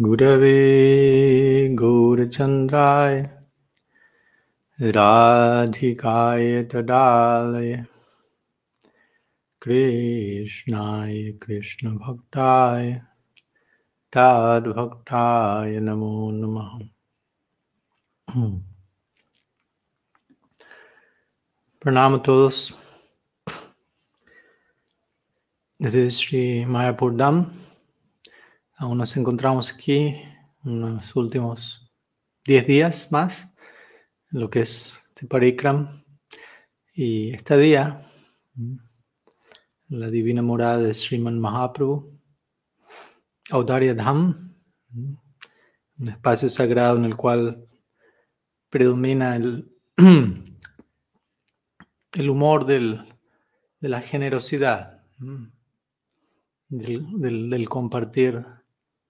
गुरवे गौरचन्द्राय राधिकाय तदालय कृष्णाय कृष्णभक्ताय ताद्भक्ताय नमो नमः। हम्म। प्रणाम तोस श्री मायापुर धाम Aún nos encontramos aquí unos últimos 10 días más lo que es Tiparikram y este día la divina morada de Sriman Mahaprabhu, Audarya Dham, un espacio sagrado en el cual predomina el, el humor del, de la generosidad, del, del compartir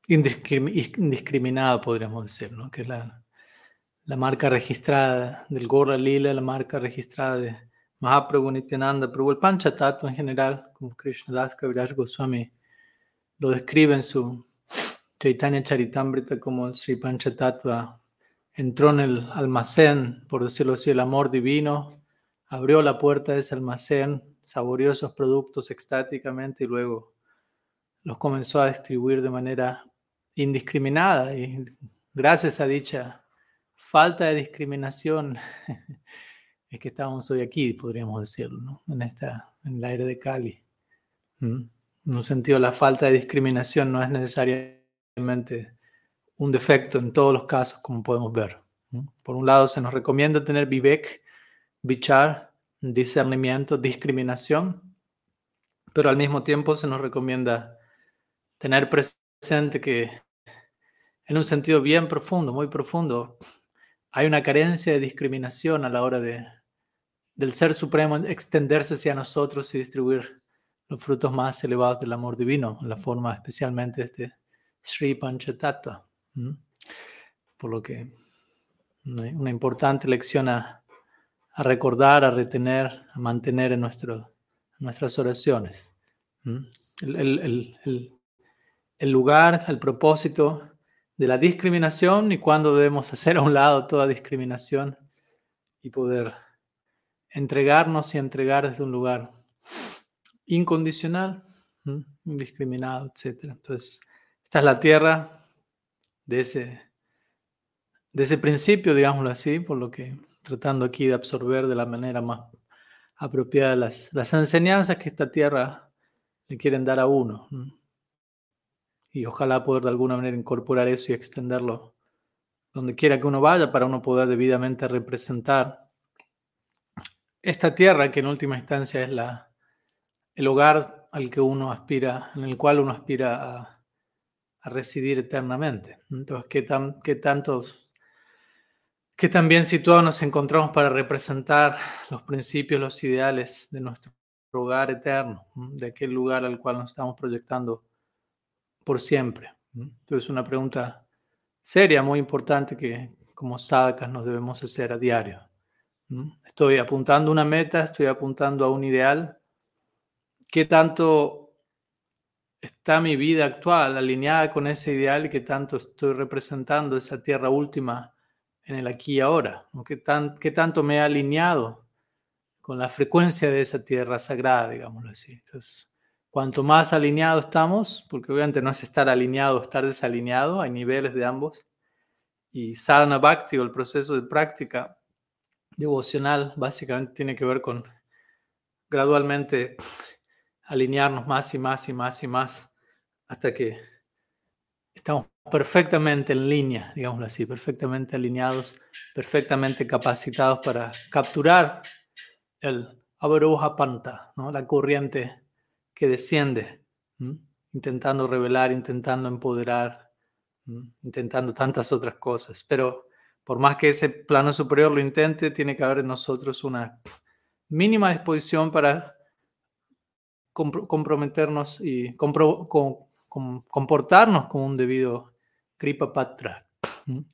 indiscriminado, podríamos decir, ¿no? que es la, marca registrada del Gorra Lila, la marca registrada de Mahaprabhu Nityananda Prabhu, el Panchatattva en general, como Das Kaviraj Goswami lo describe en su Chaitanya Charitamrita como Sri Panchatattva entró en el almacén, por decirlo así, el amor divino, abrió la puerta de ese almacén, saboreó esos productos extáticamente y luego los comenzó a distribuir de manera indiscriminada y gracias a dicha falta de discriminación es que estamos hoy aquí, podríamos decirlo, en, esta, en el aire de Cali. En un sentido, la falta de discriminación no es necesariamente un defecto en todos los casos, como podemos ver. Por un lado, se nos recomienda tener vivek, bichar, discernimiento, discriminación, pero al mismo tiempo se nos recomienda tener presente que en un sentido bien profundo, muy profundo, hay una carencia de discriminación a la hora de, del Ser Supremo extenderse hacia nosotros y distribuir los frutos más elevados del amor divino, en la forma especialmente de este Sri Panchatattva. Por lo que una importante lección a, a, recordar, a retener, a mantener en, nuestro, nuestras oraciones. El, el, el, el lugar, el propósito de la discriminación y cuándo debemos hacer a un lado toda discriminación y poder entregarnos y entregar desde un lugar incondicional, indiscriminado, etc. Entonces, esta es la tierra de ese, de ese principio, digámoslo así, por lo que tratando aquí de absorber de la manera más apropiada las, las enseñanzas que esta tierra le quieren dar a uno y ojalá poder de alguna manera incorporar eso y extenderlo donde quiera que uno vaya para uno poder debidamente representar esta tierra que en última instancia es la, el hogar al que uno aspira, en el cual uno aspira a, residir eternamente. Entonces, ¿qué, tan, qué tantos, qué tan bien situados nos encontramos para representar los principios, los ideales de nuestro hogar eterno, de aquel lugar al cual nos estamos proyectando por siempre? Entonces, una pregunta seria, muy importante que como sadhakas nos debemos hacer a diario. Estoy apuntando una meta, estoy apuntando a un ideal. ¿Qué tanto está mi vida actual alineada con ese ideal y qué tanto estoy representando esa tierra última en el aquí y ahora? ¿Qué, ¿Qué tanto me he alineado con la frecuencia de esa tierra sagrada, digámoslo así? Entonces, Cuanto más alineado estamos, porque obviamente no es estar alineado o estar desalineado, hay niveles de ambos. Y sadhana bhakti o el proceso de práctica devocional básicamente tiene que ver con gradualmente alinearnos más y más y más y más hasta que estamos perfectamente en línea, digámoslo así, perfectamente alineados, perfectamente capacitados para capturar el Avaroha Panta, ¿no? la corriente que desciende, intentando revelar, intentando empoderar, intentando tantas otras cosas. Pero por más que ese plano superior lo intente, tiene que haber en nosotros una mínima disposición para comprometernos y comportarnos como un debido Kripa Patra,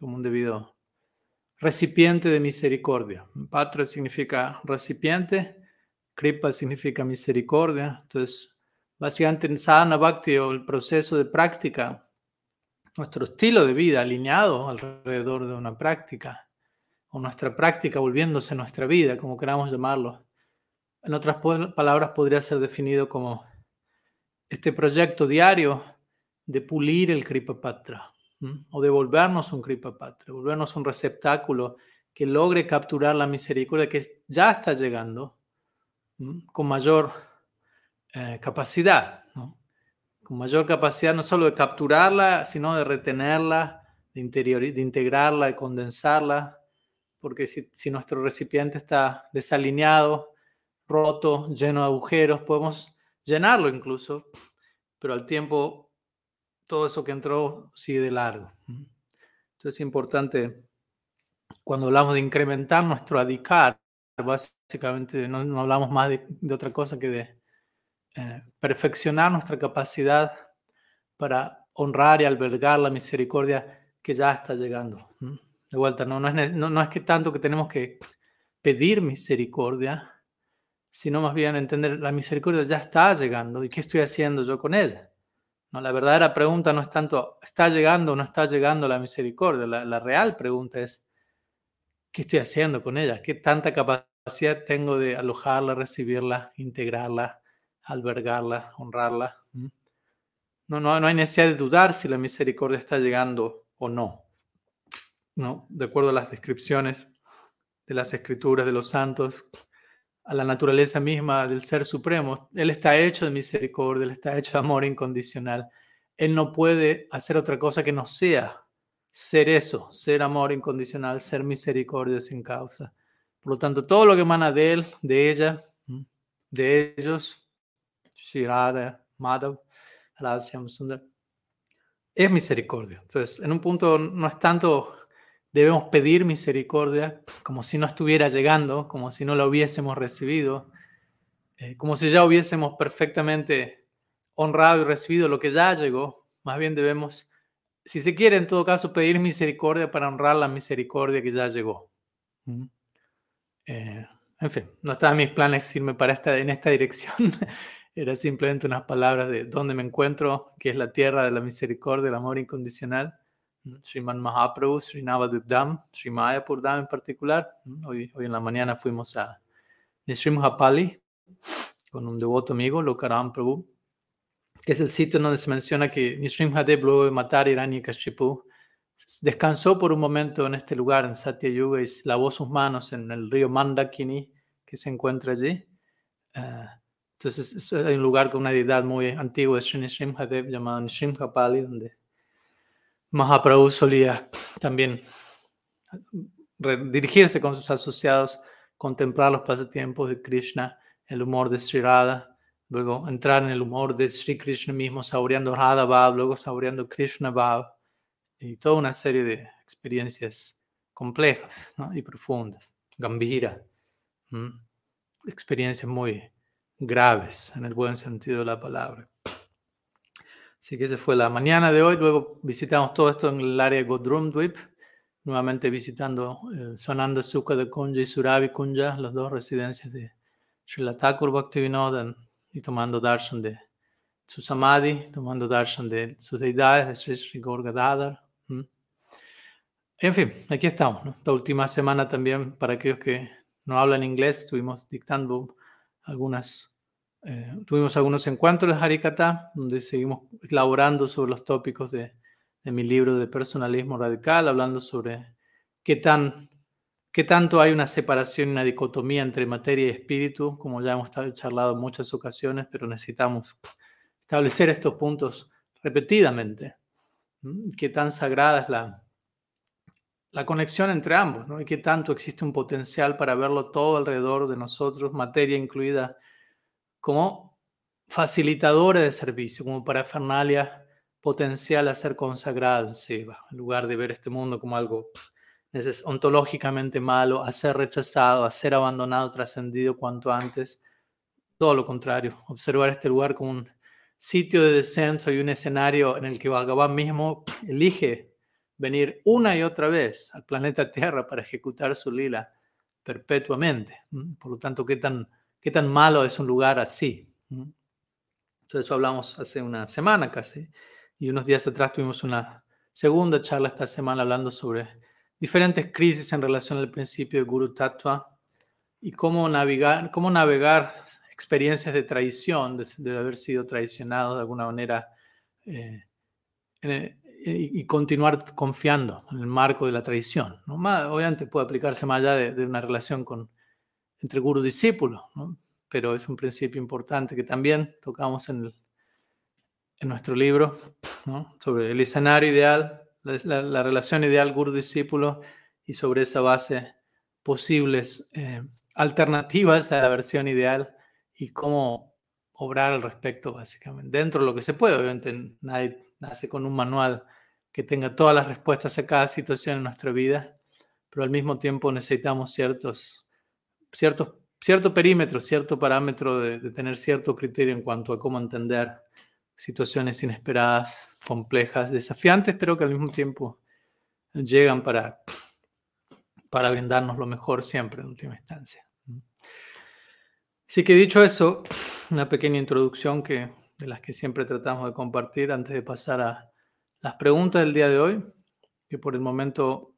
como un debido recipiente de misericordia. Patra significa recipiente, Kripa significa misericordia. Entonces, Básicamente en sadhana bhakti o el proceso de práctica nuestro estilo de vida alineado alrededor de una práctica, o nuestra práctica volviéndose nuestra vida, como queramos llamarlo. En otras palabras, podría ser definido como este proyecto diario de pulir el Kripa Patra o de volvernos un Kripa Patra, volvernos un receptáculo que logre capturar la misericordia que ya está llegando con mayor eh, capacidad, con mayor capacidad no solo de capturarla, sino de retenerla, de, interior, de integrarla, de condensarla, porque si, si nuestro recipiente está desalineado, roto, lleno de agujeros, podemos llenarlo incluso, pero al tiempo todo eso que entró sigue de largo. Entonces es importante, cuando hablamos de incrementar nuestro adicar, básicamente no, hablamos más de, otra cosa que de eh, perfeccionar nuestra capacidad para honrar y albergar la misericordia que ya está llegando. De vuelta, no, no, es, que tanto que tenemos que pedir misericordia, sino más bien entender la misericordia ya está llegando y qué estoy haciendo yo con ella. No, la verdadera pregunta no es tanto, ¿está llegando o no está llegando la misericordia? La, real pregunta es, ¿qué estoy haciendo con ella? ¿Qué tanta capacidad tengo de alojarla, recibirla, integrarla, albergarla, honrarla? No, no, no hay necesidad de dudar si la misericordia está llegando o no. ¿no? De acuerdo a las descripciones de las escrituras de los santos, a la naturaleza misma del Ser Supremo. Él está hecho de misericordia, Él está hecho de amor incondicional. Él no puede hacer otra cosa que no sea ser eso, ser amor incondicional, ser misericordia sin causa. Por lo tanto, todo lo que emana de Él, de ella, de ellos, Madhav, Sundar, es misericordia. Entonces, en un punto no es tanto debemos pedir misericordia como si no estuviera llegando, como si no la hubiésemos recibido, eh, como si ya hubiésemos perfectamente honrado y recibido lo que ya llegó. Más bien debemos, si se quiere, en todo caso, pedir misericordia para honrar la misericordia que ya llegó. Eh, en fin, no estaba en mis planes irme para esta, en esta dirección. Era simplemente unas palabras de dónde me encuentro, que es la tierra de la misericordia, el amor incondicional. Sriman Mahaprabhu, Sri Navadvipdam, Sri Mayapurdam en particular. Hoy, hoy en la mañana fuimos a Nishrimhapali con un devoto amigo, Lokaram Prabhu, que es el sitio donde se menciona que Nishrimhadev, luego de matar a Hiranyakashipu, descansó por un momento en este lugar, en Satya Yuga, y lavó sus manos en el río Mandakini, que se encuentra allí. Uh, entonces, hay un lugar con una deidad muy antigua de Sri Nishrimhadev llamado Nishrimhapali, donde Mahaprabhu solía también dirigirse con sus asociados, contemplar los pasatiempos de Krishna, el humor de Sri Radha, luego entrar en el humor de Sri Krishna mismo, saboreando Radha Bhav, luego saboreando Krishna Bhav, y toda una serie de experiencias complejas y profundas, gambira, experiencias muy graves en el buen sentido de la palabra. Así que esa fue la mañana de hoy. Luego visitamos todo esto en el área de Godrumdwip, nuevamente visitando el Sonanda Sukha de Kunja y Suravi Kunja, las dos residencias de Srila Thakur Bhaktivinoda, y tomando darshan de su samadhi, tomando darshan de sus deidades, de Sri Sri Gorgadadar. En fin, aquí estamos. Esta última semana también, para aquellos que no hablan inglés, estuvimos dictando algunas eh, tuvimos algunos encuentros de Harikata, donde seguimos elaborando sobre los tópicos de, de, mi libro de personalismo radical, hablando sobre qué, tan, qué tanto hay una separación una dicotomía entre materia y espíritu, como ya hemos charlado en muchas ocasiones, pero necesitamos establecer estos puntos repetidamente. Qué tan sagrada es la, la conexión entre ambos, ¿no? y qué tanto existe un potencial para verlo todo alrededor de nosotros, materia incluida como facilitadora de servicio, como parafernalia potencial a ser consagrada en Seva, en lugar de ver este mundo como algo ontológicamente malo, a ser rechazado, a ser abandonado, trascendido cuanto antes. Todo lo contrario, observar este lugar como un sitio de descenso y un escenario en el que Bhagavan mismo elige venir una y otra vez al planeta Tierra para ejecutar su lila perpetuamente. Por lo tanto, qué tan ¿Qué tan malo es un lugar así? Entonces eso hablamos hace una semana casi, y unos días atrás tuvimos una segunda charla esta semana hablando sobre diferentes crisis en relación al principio de Guru Tattva y cómo navegar, cómo navegar experiencias de traición, de, haber sido traicionado de alguna manera eh, y, continuar confiando en el marco de la traición. ¿no? obviamente puede aplicarse más allá de, una relación con, entre guru y discípulo, pero es un principio importante que también tocamos en, en nuestro libro sobre el escenario ideal, la, relación ideal guru-discípulo y sobre esa base posibles eh, alternativas a la versión ideal y cómo obrar al respecto, básicamente. Dentro de lo que se puede, obviamente nadie nace con un manual que tenga todas las respuestas a cada situación en nuestra vida, pero al mismo tiempo necesitamos ciertos, ciertos, cierto perímetro, cierto parámetro de, tener cierto criterio en cuanto a cómo entender situaciones inesperadas, complejas, desafiantes, pero que al mismo tiempo llegan para, para brindarnos lo mejor siempre en última instancia. Así que dicho eso, una pequeña introducción que, de las que siempre tratamos de compartir antes de pasar a las preguntas del día de hoy, que por el momento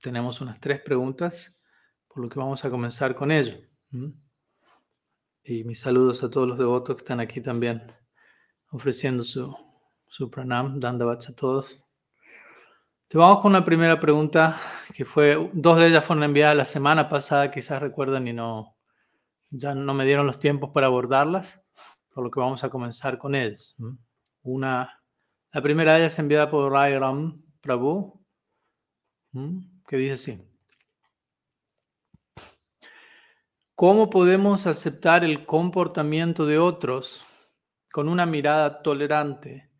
tenemos unas tres preguntas, por lo que vamos a comenzar con ello. Y mis saludos a todos los devotos que están aquí también ofreciendo su, su pranam, dandavats a todos. Te vamos con una primera pregunta que fue, dos de ellas fueron enviadas la semana pasada, quizás recuerdan y no, ya no me dieron los tiempos para abordarlas, por lo que vamos a comenzar con ellas. Una, la primera es enviada por Rai Ram Prabhu, que dice así. ¿Cómo podemos aceptar el comportamiento de otros con una mirada tolerante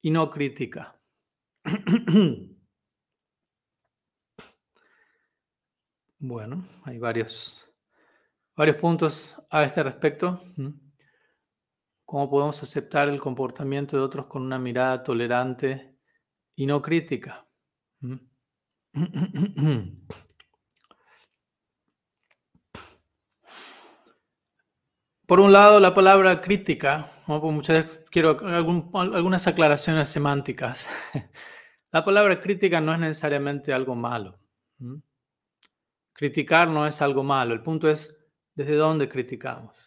y no crítica? bueno, hay varios varios puntos a este respecto. ¿Cómo podemos aceptar el comportamiento de otros con una mirada tolerante y no crítica? Por un lado, la palabra crítica, pues muchas veces quiero algunas aclaraciones semánticas. La palabra crítica no es necesariamente algo malo. Criticar no es algo malo. El punto es desde dónde criticamos.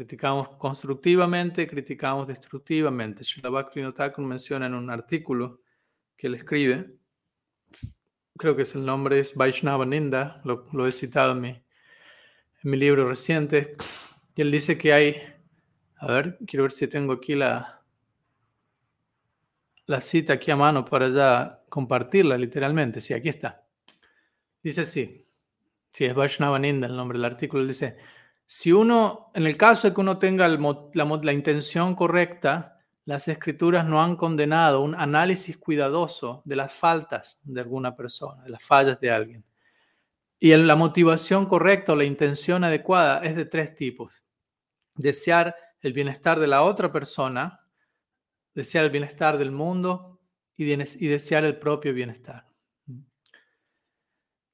Criticamos constructivamente, criticamos destructivamente. Srila Thakur menciona en un artículo que él escribe, creo que es el nombre, es Vaishnava Ninda, lo, he citado en mi, en mi libro reciente, y él dice que hay, a ver, quiero ver si tengo aquí la, la cita aquí a mano para ya compartirla literalmente. Sí, aquí está. Dice así. Si es Vaishnavananda el nombre del artículo, dice, si uno, en el caso de que uno tenga la, intención correcta, las escrituras no han condenado un análisis cuidadoso de las faltas de alguna persona, de las fallas de alguien. Y la motivación correcta o la intención adecuada es de tres tipos. Desear el bienestar de la otra persona, desear el bienestar del mundo y desear el propio bienestar.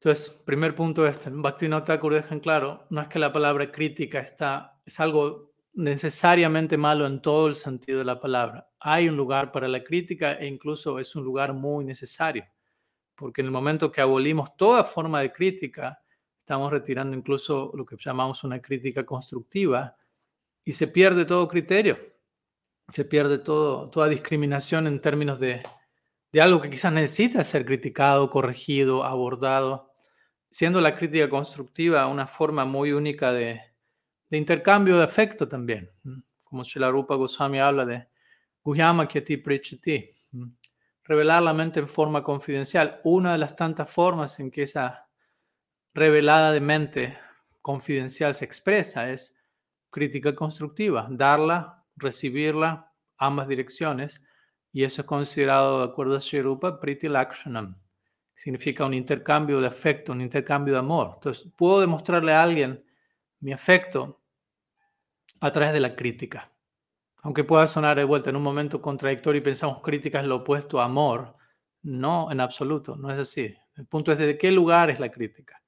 Entonces, primer punto este, Bhaktivinoda Thakur deja en claro, no es que la palabra crítica está, es algo necesariamente malo en todo el sentido de la palabra. Hay un lugar para la crítica e incluso es un lugar muy necesario, porque en el momento que abolimos toda forma de crítica, estamos retirando incluso lo que llamamos una crítica constructiva y se pierde todo criterio, se pierde todo, toda discriminación en términos de, de algo que quizás necesita ser criticado, corregido, abordado, siendo la crítica constructiva una forma muy única de, intercambio de afecto también, como la Rupa Goswami habla de Guhyama Kyati Prichati, revelar la mente en forma confidencial. Una de las tantas formas en que esa revelada de mente confidencial se expresa es crítica constructiva, darla, recibirla, ambas direcciones, y eso es considerado, de acuerdo a Sri Rupa, Priti Lakshanam. Significa un intercambio de afecto, un intercambio de amor. Entonces, puedo demostrarle a alguien mi afecto a través de la crítica. Aunque pueda sonar de vuelta en un momento contradictorio y pensamos crítica es lo opuesto a amor, no en absoluto, no es así. El punto es desde qué lugar es la crítica.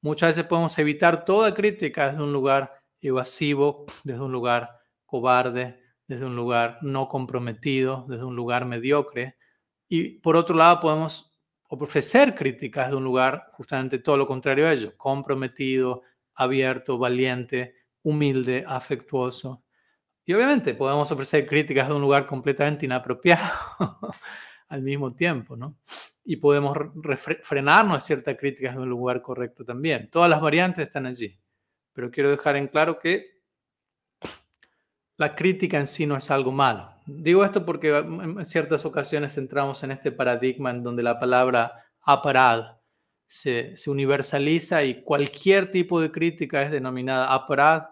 Muchas veces podemos evitar toda crítica desde un lugar evasivo, desde un lugar cobarde, desde un lugar no comprometido, desde un lugar mediocre, Y por otro lado, podemos ofrecer críticas de un lugar justamente todo lo contrario a ello, comprometido, abierto, valiente, humilde, afectuoso. Y obviamente podemos ofrecer críticas de un lugar completamente inapropiado al mismo tiempo, ¿no? Y podemos frenarnos a ciertas críticas de un lugar correcto también. Todas las variantes están allí. Pero quiero dejar en claro que la crítica en sí no es algo malo. Digo esto porque en ciertas ocasiones entramos en este paradigma en donde la palabra aparad se, universaliza y cualquier tipo de crítica es denominada aparad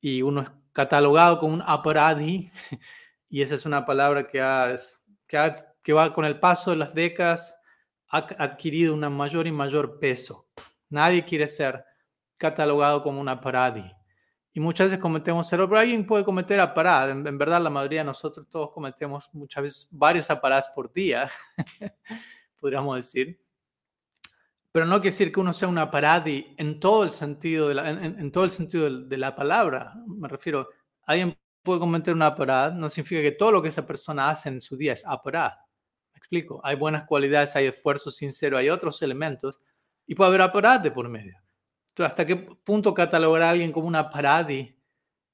y uno es catalogado como un aparadi y esa es una palabra que, que, que va con el paso de las décadas ha adquirido un mayor y mayor peso. Nadie quiere ser catalogado como un aparadi. Y muchas veces cometemos error, pero alguien puede cometer aparad. En, verdad, la mayoría de nosotros todos cometemos muchas veces varios aparados por día, podríamos decir. Pero no quiere decir que uno sea un aparadi en todo el sentido de la, en, todo el sentido de, la palabra. Me refiero, alguien puede cometer un aparad, no significa que todo lo que esa persona hace en su día es aparad. Me explico. Hay buenas cualidades, hay esfuerzo sincero, hay otros elementos y puede haber aparad de por medio. ¿Hasta qué punto catalogar a alguien como una paradi?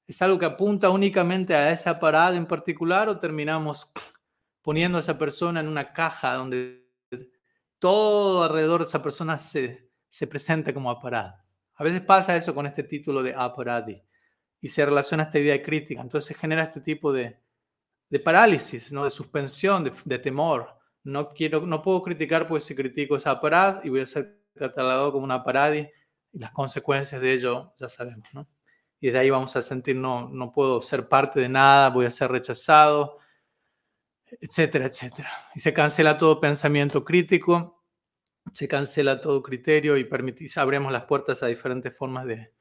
¿Es algo que apunta únicamente a esa parada en particular o terminamos poniendo a esa persona en una caja donde todo alrededor de esa persona se, se presenta como aparada? A veces pasa eso con este título de aparadi y se relaciona esta idea de crítica. Entonces genera este tipo de, de parálisis, ¿no? de suspensión, de, de, temor. No, quiero, no puedo criticar pues si critico esa parada y voy a ser catalogado como una paradi y las consecuencias de ello ya sabemos, ¿no? Y desde ahí vamos a sentir, no, no puedo ser parte de nada, voy a ser rechazado, etcétera, etcétera. Y se cancela todo pensamiento crítico, se cancela todo criterio y permitís, abrimos las puertas a diferentes formas de,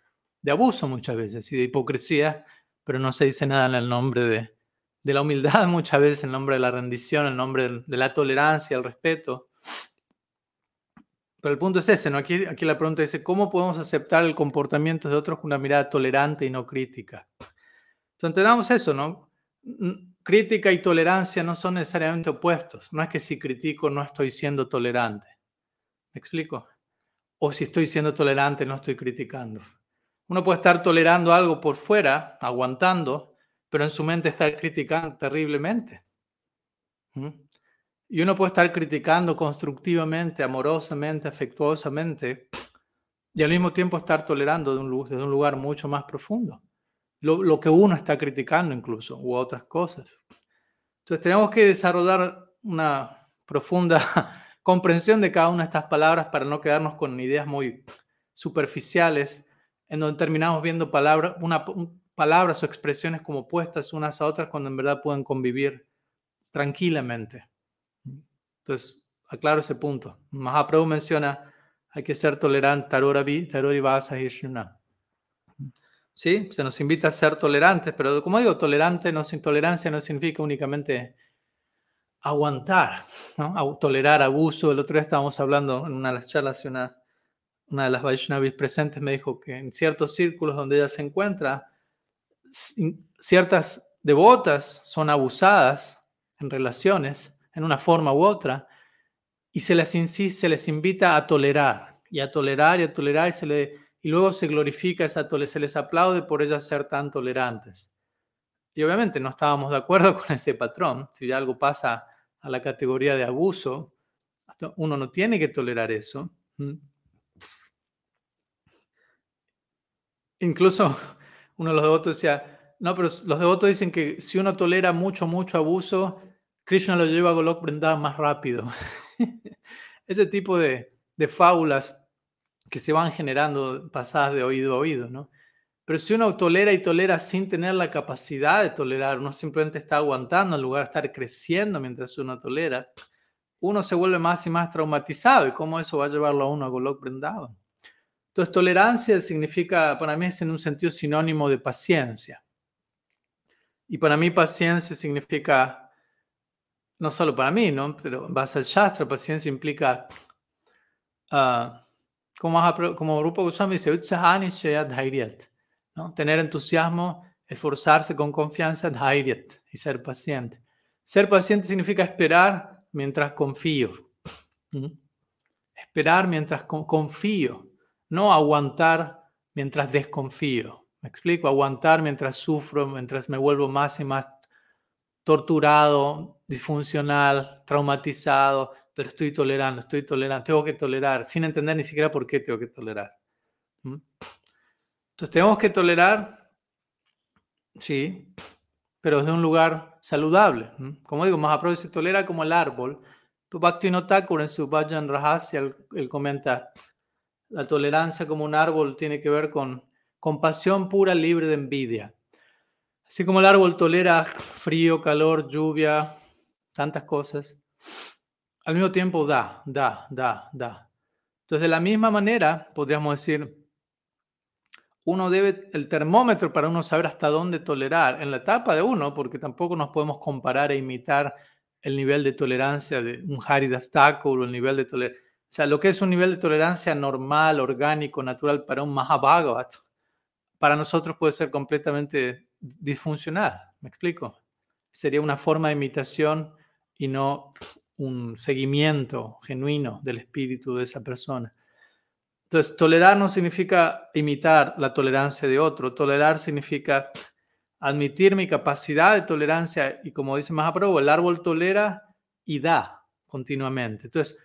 de abuso muchas veces y de hipocresía, pero no se dice nada en el nombre de, de la humildad, muchas veces en nombre de la rendición, en nombre de la tolerancia, el respeto, pero el punto es ese, ¿no? Aquí, aquí la pregunta dice, ¿cómo podemos aceptar el comportamiento de otros con una mirada tolerante y no crítica? Entonces entendamos eso, ¿no? Crítica y tolerancia no son necesariamente opuestos. No es que si critico no estoy siendo tolerante. ¿Me explico? O si estoy siendo tolerante no estoy criticando. Uno puede estar tolerando algo por fuera, aguantando, pero en su mente estar criticando terriblemente. ¿Mm? Y uno puede estar criticando constructivamente, amorosamente, afectuosamente, y al mismo tiempo estar tolerando de un, desde un lugar mucho más profundo. Lo, que uno está criticando incluso, u otras cosas. Entonces tenemos que desarrollar una profunda comprensión de cada una de estas palabras para no quedarnos con ideas muy superficiales, en donde terminamos viendo palabras, una, palabras o expresiones como opuestas unas a otras cuando en verdad pueden convivir tranquilamente. Entonces, aclaro ese punto. Mahaprabhu menciona, hay que ser tolerante, tarori vasa Sí, se nos invita a ser tolerantes, pero como digo, tolerante, no, tolerancia no significa únicamente aguantar, tolerar abuso. El otro día estábamos hablando en una de las charlas y una, una de las Vaishnavis presentes me dijo que en ciertos círculos donde ella se encuentra, ciertas devotas son abusadas en relaciones en una forma u otra, y se les, se les invita a tolerar, y a tolerar, y a tolerar, y, se le, y luego se glorifica, esa se les aplaude por ellas ser tan tolerantes. Y obviamente no estábamos de acuerdo con ese patrón. Si algo pasa a la categoría de abuso, uno no tiene que tolerar eso. Incluso uno de los devotos decía, no, pero los devotos dicen que si uno tolera mucho, mucho abuso, Krishna lo lleva a Golok Vrindavan más rápido. Ese tipo de, fábulas que se van generando pasadas de oído a oído, ¿no? Pero si uno tolera y tolera sin tener la capacidad de tolerar, uno simplemente está aguantando en lugar de estar creciendo mientras uno tolera, uno se vuelve más y más traumatizado. ¿Y cómo eso va a llevarlo a uno a Golok Vrindavan? Entonces, tolerancia significa, para mí es en un sentido sinónimo de paciencia. Y para mí paciencia significa no solo para mí, ¿no? Pero base al Shastra, paciencia implica, uh, como, como Rupa Goswami dice, ¿no? Tener entusiasmo, esforzarse con confianza, dhairyat, y ser paciente. Ser paciente significa esperar mientras confío. Esperar mientras confío, no aguantar mientras desconfío. Me explico, aguantar mientras sufro, mientras me vuelvo más y más torturado, disfuncional, traumatizado, pero estoy tolerando, estoy tolerando, tengo que tolerar, sin entender ni siquiera por qué tengo que tolerar. Entonces tenemos que tolerar, sí, pero desde un lugar saludable. Como digo, Mahaprabhu se tolera como el árbol. Bhakti Thakur en su Bhajan Rahasya, él comenta, la tolerancia como un árbol tiene que ver con compasión pura, libre de envidia. Así como el árbol tolera frío, calor, lluvia, tantas cosas, al mismo tiempo da, da, da, da. Entonces, de la misma manera, podríamos decir, uno debe, el termómetro para uno saber hasta dónde tolerar, en la etapa de uno, porque tampoco nos podemos comparar e imitar el nivel de tolerancia de un Haridas Thakur o el nivel de tolerancia. O sea, lo que es un nivel de tolerancia normal, orgánico, natural para un Mahabhagavat, para nosotros puede ser completamente disfuncional. ¿Me explico? Sería una forma de imitación y no un seguimiento genuino del espíritu de esa persona. Entonces, tolerar no significa imitar la tolerancia de otro. Tolerar significa admitir mi capacidad de tolerancia y como dice Mahaprabhu, el árbol tolera y da continuamente. Entonces,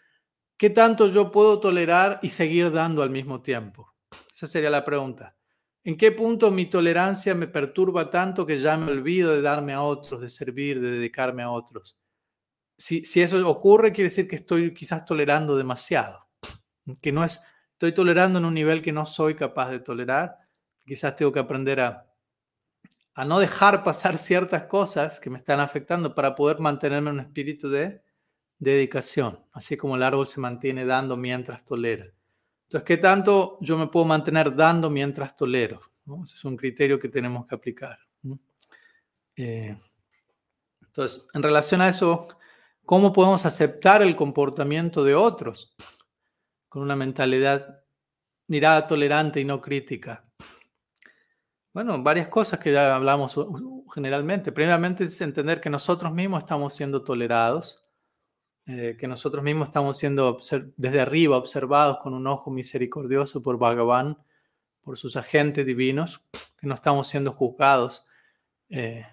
¿qué tanto yo puedo tolerar y seguir dando al mismo tiempo? Esa sería la pregunta. ¿En qué punto mi tolerancia me perturba tanto que ya me olvido de darme a otros, de servir, de dedicarme a otros? Si, si eso ocurre, quiere decir que estoy quizás tolerando demasiado, que no es, estoy tolerando en un nivel que no soy capaz de tolerar. Quizás tengo que aprender a, a no dejar pasar ciertas cosas que me están afectando para poder mantenerme en un espíritu de dedicación, así como el árbol se mantiene dando mientras tolera. Entonces, ¿qué tanto yo me puedo mantener dando mientras tolero? Es un criterio que tenemos que aplicar. Eh, entonces, en relación a eso, ¿cómo podemos aceptar el comportamiento de otros con una mentalidad, mirada tolerante y no crítica? Bueno, varias cosas que ya hablamos generalmente. Primeramente es entender que nosotros mismos estamos siendo tolerados eh, que nosotros mismos estamos siendo desde arriba observados con un ojo misericordioso por Bhagavan, por sus agentes divinos, que no estamos siendo juzgados eh,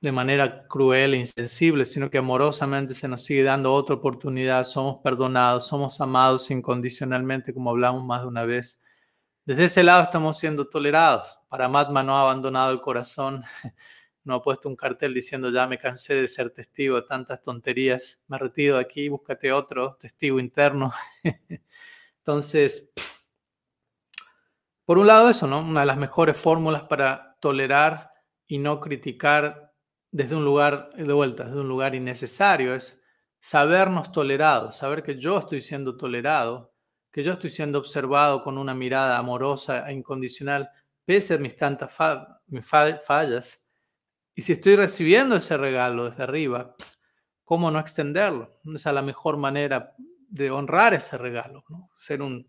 de manera cruel e insensible, sino que amorosamente se nos sigue dando otra oportunidad, somos perdonados, somos amados incondicionalmente, como hablamos más de una vez. Desde ese lado estamos siendo tolerados. Paramatma no ha abandonado el corazón no ha puesto un cartel diciendo ya me cansé de ser testigo de tantas tonterías, me retiro de aquí, búscate otro testigo interno. Entonces, por un lado eso, ¿no? Una de las mejores fórmulas para tolerar y no criticar desde un lugar, de vuelta, desde un lugar innecesario, es sabernos tolerados, saber que yo estoy siendo tolerado, que yo estoy siendo observado con una mirada amorosa e incondicional, pese a mis tantas fallas, y si estoy recibiendo ese regalo desde arriba, ¿cómo no extenderlo? Esa es la mejor manera de honrar ese regalo, ser un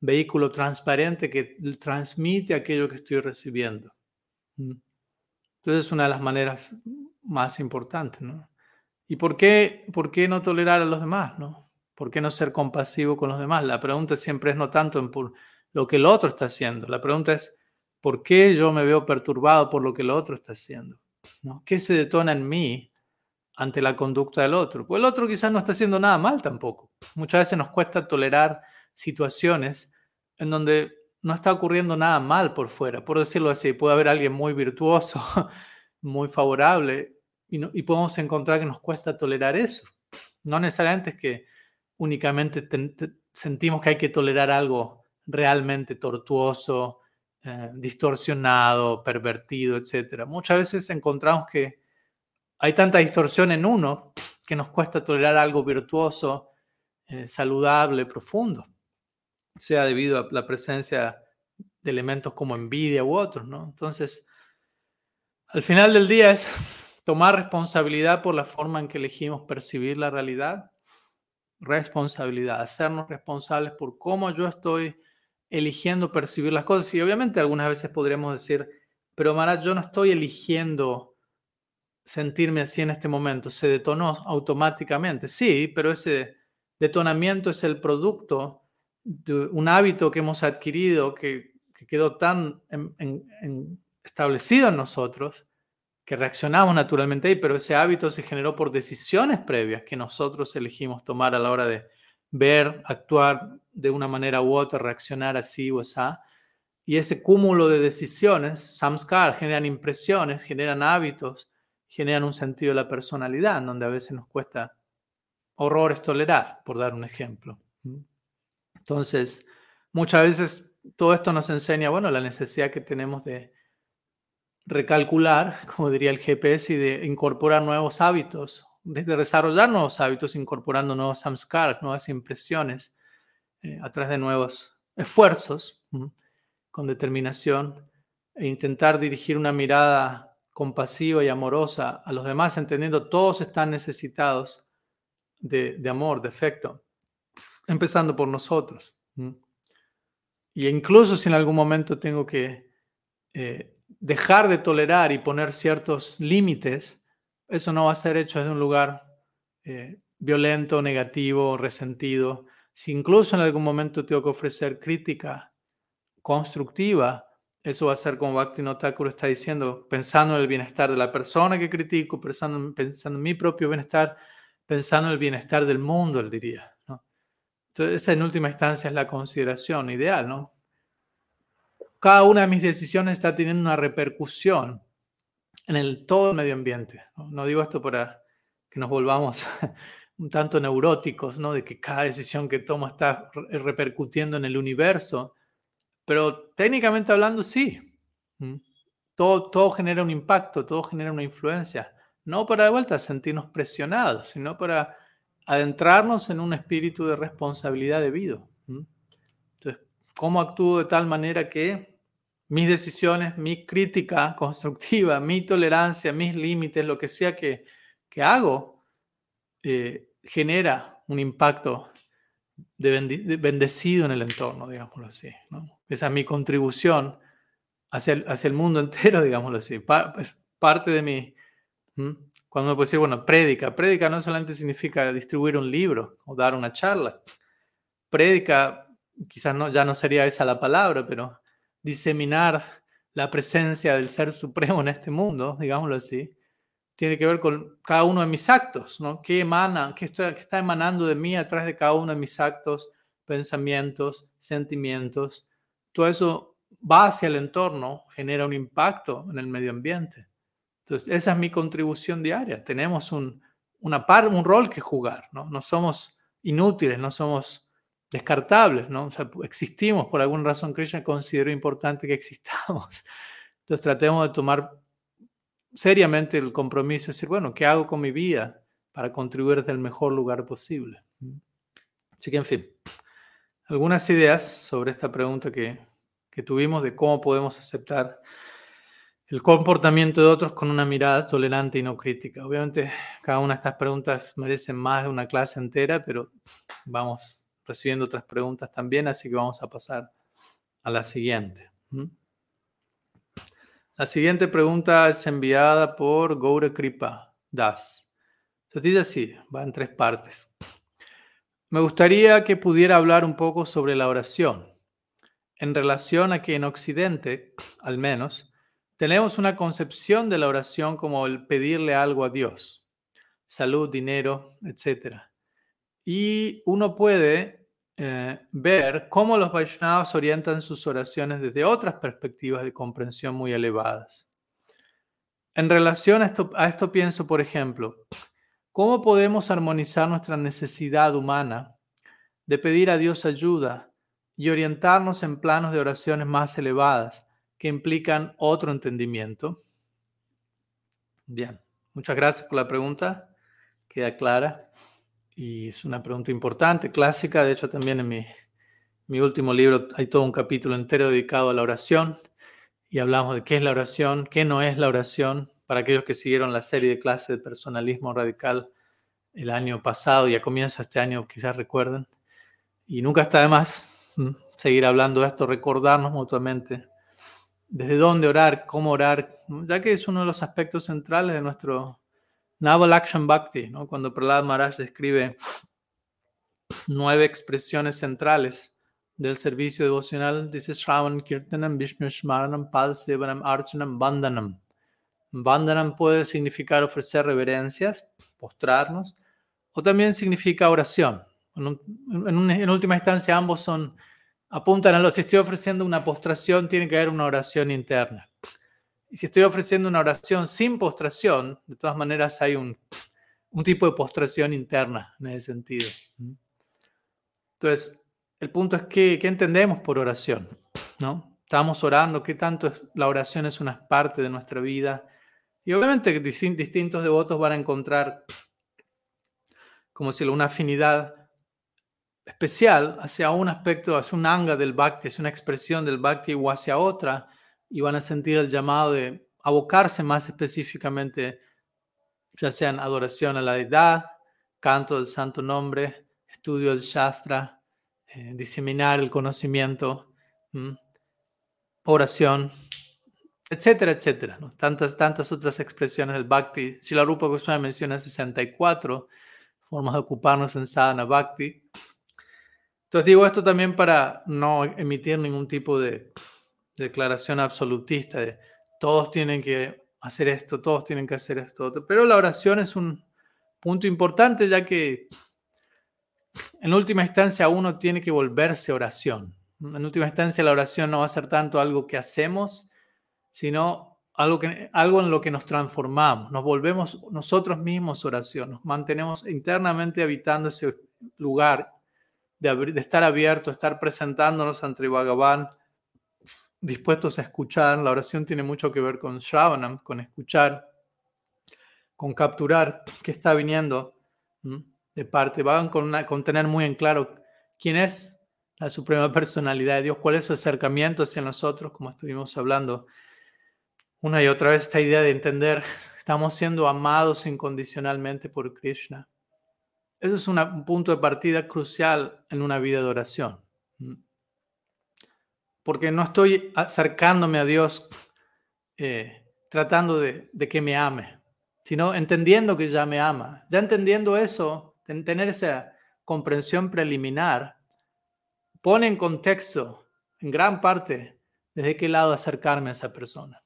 vehículo transparente que transmite aquello que estoy recibiendo. Entonces es una de las maneras más importantes. ¿Y por qué, por qué no tolerar a los demás? ¿Por qué no ser compasivo con los demás? La pregunta siempre es no tanto en por lo que el otro está haciendo, la pregunta es ¿por qué yo me veo perturbado por lo que el otro está haciendo? ¿No? ¿Qué se detona en mí ante la conducta del otro? Pues el otro quizás no está haciendo nada mal tampoco. Muchas veces nos cuesta tolerar situaciones en donde no está ocurriendo nada mal por fuera, por decirlo así. Puede haber alguien muy virtuoso, muy favorable, y, podemos encontrar que nos cuesta tolerar eso. No necesariamente es que únicamente sentimos que hay que tolerar algo realmente tortuoso, eh, distorsionado, pervertido, etc. Muchas veces encontramos que hay tanta distorsión en uno que nos cuesta tolerar algo virtuoso, eh, saludable, profundo, sea debido a la presencia de elementos como envidia u otros, ¿no? Entonces, al final del día es tomar responsabilidad por la forma en que elegimos percibir la realidad, responsabilidad, hacernos responsables por cómo yo estoy eligiendo percibir las cosas. Y obviamente algunas veces podríamos decir, pero Marat, yo no estoy eligiendo sentirme así en este momento? Se detonó automáticamente. Sí, pero ese detonamiento es el producto de un hábito que hemos adquirido que, quedó tan establecido en nosotros que reaccionamos naturalmente ahí, pero ese hábito se generó por decisiones previas que nosotros elegimos tomar a la hora de ver, actuar de una manera u otra, reaccionar así o así. Y ese cúmulo de decisiones, samskar, generan impresiones, generan hábitos, generan un sentido de la personalidad, donde a veces nos cuesta horrores tolerar, por dar un ejemplo. Entonces, muchas veces todo esto nos enseña, bueno, la necesidad que tenemos de recalcular, como diría el GPS, y de incorporar nuevos hábitos, de desarrollar nuevos hábitos, incorporando nuevos samskar, nuevas impresiones, eh, a través de nuevos esfuerzos, con determinación, e intentar dirigir una mirada compasiva y amorosa a los demás, entendiendo todos están necesitados de, amor, de afecto, empezando por nosotros. Y incluso si en algún momento tengo que eh, dejar de tolerar y poner ciertos límites, eso no va a ser hecho desde un lugar eh, violento, negativo, resentido. Si incluso en algún momento tengo que ofrecer crítica constructiva, eso va a ser como Bhakti Notakura está diciendo, pensando en el bienestar de la persona que critico, pensando, pensando en mi propio bienestar, pensando en el bienestar del mundo, él diría. Entonces, esa en última instancia es la consideración ideal, ¿no? cada una de mis decisiones está teniendo una repercusión en el todo el medio ambiente. No, digo esto para que nos volvamos un tanto neuróticos, ¿no? de que cada decisión que tomo está repercutiendo en el universo, pero técnicamente hablando sí. Todo, todo genera un impacto, todo genera una influencia. No para de vuelta sentirnos presionados, sino para adentrarnos en un espíritu de responsabilidad debido. Entonces, ¿cómo actúo de tal manera que mis decisiones, mi crítica constructiva, mi tolerancia, mis límites, lo que sea que, hago, eh, genera un impacto de, bendecido en el entorno, digámoslo así. Esa es mi contribución hacia el, hacia el mundo entero, digámoslo así. Pues, parte de mi... Cuando me puede decir, bueno, prédica. Prédica no solamente significa distribuir un libro o dar una charla. Prédica, quizás no, ya no sería esa la palabra, pero diseminar la presencia del Ser Supremo en este mundo, digámoslo así, tiene que ver con cada uno de mis actos, ¿no? ¿Qué emana, qué, está, emanando de mí a través de cada uno de mis actos, pensamientos, sentimientos? Todo eso va hacia el entorno, genera un impacto en el medio ambiente. Entonces, esa es mi contribución diaria. Tenemos un, una par, un rol que jugar, ¿no? No somos inútiles, no somos descartables, ¿no? O sea, existimos, por alguna razón Krishna consideró importante que existamos. Entonces tratemos de tomar seriamente el compromiso de decir, bueno, ¿qué hago con mi vida para contribuir desde el mejor lugar posible? Así que, en fin, algunas ideas sobre esta pregunta que, que tuvimos de cómo podemos aceptar el comportamiento de otros con una mirada tolerante y no crítica. Obviamente, cada una de estas preguntas merecen más de una clase entera, pero vamos recibiendo otras preguntas también, así que vamos a pasar a la siguiente. La siguiente pregunta es enviada por Goura Kripa Das. Entonces dice así, va en tres partes. Me gustaría que pudiera hablar un poco sobre la oración, en relación a que en Occidente, al menos, tenemos una concepción de la oración como el pedirle algo a Dios, salud, dinero, etc. Y uno puede eh, ver cómo los Vaishnavas orientan sus oraciones desde otras perspectivas de comprensión muy elevadas. En relación a esto, a esto pienso, por ejemplo, ¿cómo podemos armonizar nuestra necesidad humana de pedir a Dios ayuda y orientarnos en planos de oraciones más elevadas que implican otro entendimiento? Bien, muchas gracias por la pregunta. Queda clara. Y es una pregunta importante, clásica. De hecho, también en mi, último libro hay todo un capítulo entero dedicado a la oración. Y hablamos de qué es la oración, qué no es la oración. Para aquellos que siguieron la serie de clases de personalismo radical el año pasado y a comienzo de este año, quizás recuerden. Y nunca está de más seguir hablando de esto, recordarnos mutuamente desde dónde orar, cómo orar, ya que es uno de los aspectos centrales de nuestro Naval Action Bhakti, ¿no? cuando Prahlad Maharaj describe nueve expresiones centrales del servicio devocional, dice Shravan Kirtanam, Vishnu Shmaranam, Pad Sevanam, Archanam, Bandanam. Bandanam puede significar ofrecer reverencias, postrarnos, o también significa oración. En, en, última instancia, ambos son, apuntan a lo, si estoy ofreciendo una postración, tiene que haber una oración interna. Y si estoy ofreciendo una oración sin postración, de todas maneras hay un, tipo de postración interna en ese sentido. Entonces, el punto es que, ¿qué entendemos por oración? ¿No? Estamos orando, ¿qué tanto es, la oración es una parte de nuestra vida? Y obviamente distintos devotos van a encontrar como si una afinidad especial hacia un aspecto, hacia un anga del bhakti, hacia una expresión del bhakti o hacia otra, y van a sentir el llamado de abocarse más específicamente, ya sea en adoración a la deidad, canto del santo nombre, estudio del shastra, eh, diseminar el conocimiento, oración, etcétera, etcétera. Tantas, tantas otras expresiones del bhakti. Si la Rupa Goswami menciona 64 formas de ocuparnos en sadhana bhakti. Entonces digo esto también para no emitir ningún tipo de declaración absolutista de todos tienen que hacer esto, todos tienen que hacer esto. Pero la oración es un punto importante ya que en última instancia uno tiene que volverse oración. En última instancia la oración no va a ser tanto algo que hacemos, sino algo, que, algo en lo que nos transformamos, nos volvemos nosotros mismos oración, nos mantenemos internamente habitando ese lugar de, estar abierto, estar presentándonos ante Bhagavan, dispuestos a escuchar. La oración tiene mucho que ver con Shravanam, con escuchar, con capturar qué está viniendo de parte. Van con, con tener muy en claro quién es la suprema personalidad de Dios, cuál es su acercamiento hacia nosotros, como estuvimos hablando una y otra vez esta idea de entender, estamos siendo amados incondicionalmente por Krishna. Eso es un punto de partida crucial en una vida de oración. Porque no estoy acercándome a Dios eh, tratando de, de, que me ame, sino entendiendo que ya me ama. Ya entendiendo eso, tener esa comprensión preliminar, pone en contexto, en gran parte, desde qué lado acercarme a esa persona.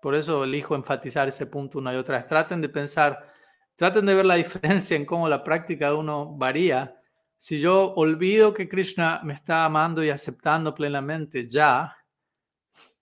Por eso elijo enfatizar ese punto una y otra vez. Traten de pensar, traten de ver la diferencia en cómo la práctica de uno varía. Si yo olvido que Krishna me está amando y aceptando plenamente ya,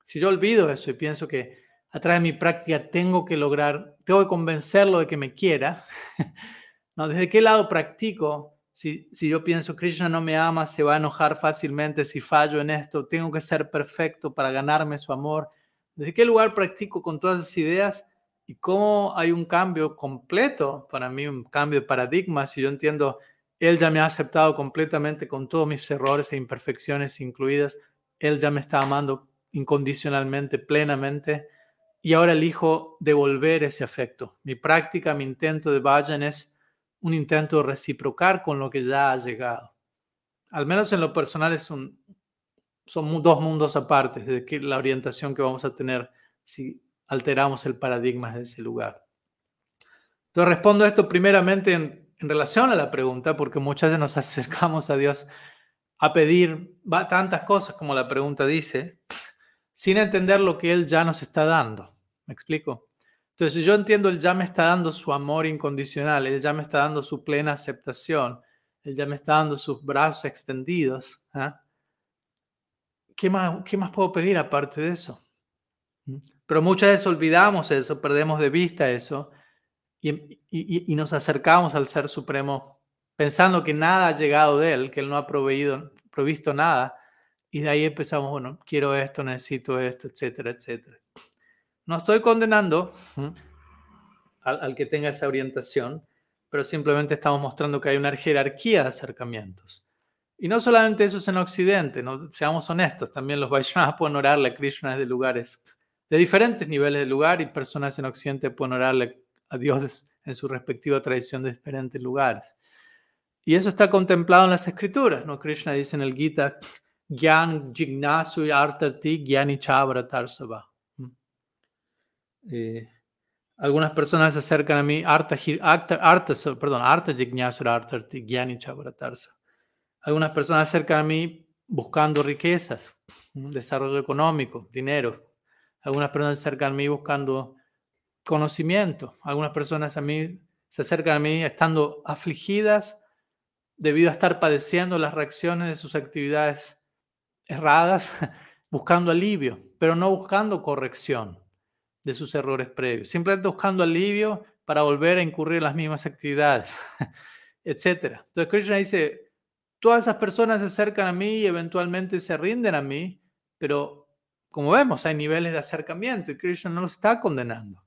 si yo olvido eso y pienso que a través de mi práctica tengo que lograr, tengo que convencerlo de que me quiera, ¿no? ¿desde qué lado practico? Si, si yo pienso Krishna no me ama, se va a enojar fácilmente si fallo en esto, tengo que ser perfecto para ganarme su amor ¿Desde qué lugar practico con todas esas ideas? Y cómo hay un cambio completo, para mí un cambio de paradigma, si yo entiendo, Él ya me ha aceptado completamente con todos mis errores e imperfecciones incluidas, Él ya me está amando incondicionalmente, plenamente, y ahora elijo devolver ese afecto. Mi práctica, mi intento de vayan es un intento de reciprocar con lo que ya ha llegado. Al menos en lo personal es un, son dos mundos aparte de que la orientación que vamos a tener si alteramos el paradigma de ese lugar. Entonces respondo esto primeramente en, relación a la pregunta, porque muchas veces nos acercamos a Dios a pedir tantas cosas como la pregunta dice, sin entender lo que Él ya nos está dando. ¿Me explico? Entonces, yo entiendo, Él ya me está dando su amor incondicional, Él ya me está dando su plena aceptación, Él ya me está dando sus brazos extendidos. ¿ah? ¿qué más, qué más puedo pedir aparte de eso? ¿Mm? Pero muchas veces olvidamos eso, perdemos de vista eso y, y, nos acercamos al Ser Supremo pensando que nada ha llegado de Él, que Él no ha proveído, provisto nada. Y de ahí empezamos, bueno, quiero esto, necesito esto, etcétera, etcétera. No estoy condenando al, al, que tenga esa orientación, pero simplemente estamos mostrando que hay una jerarquía de acercamientos. Y no solamente eso es en Occidente, ¿no? seamos honestos, también los Vaishnavas pueden orarle a Krishna desde lugares, de diferentes niveles de lugar, y personas en Occidente pueden orarle a dioses en su respectiva tradición de diferentes lugares. Y eso está contemplado en las escrituras, ¿no? Krishna dice en el Gita, Gyan Jignasu Artarti Gyani Chavratar Eh, algunas personas se acercan a mí, Arta, Arta, perdón, Arta Jignasu Artarti Gyani. Algunas personas se acercan a mí buscando riquezas, desarrollo económico, dinero. Algunas personas se acercan a mí buscando conocimiento. Algunas personas a mí se acercan a mí estando afligidas debido a estar padeciendo las reacciones de sus actividades erradas, buscando alivio, pero no buscando corrección de sus errores previos, simplemente buscando alivio para volver a incurrir en las mismas actividades, etc. Entonces Krishna dice, todas esas personas se acercan a mí y eventualmente se rinden a mí, pero como vemos, hay niveles de acercamiento y Krishna no los está condenando.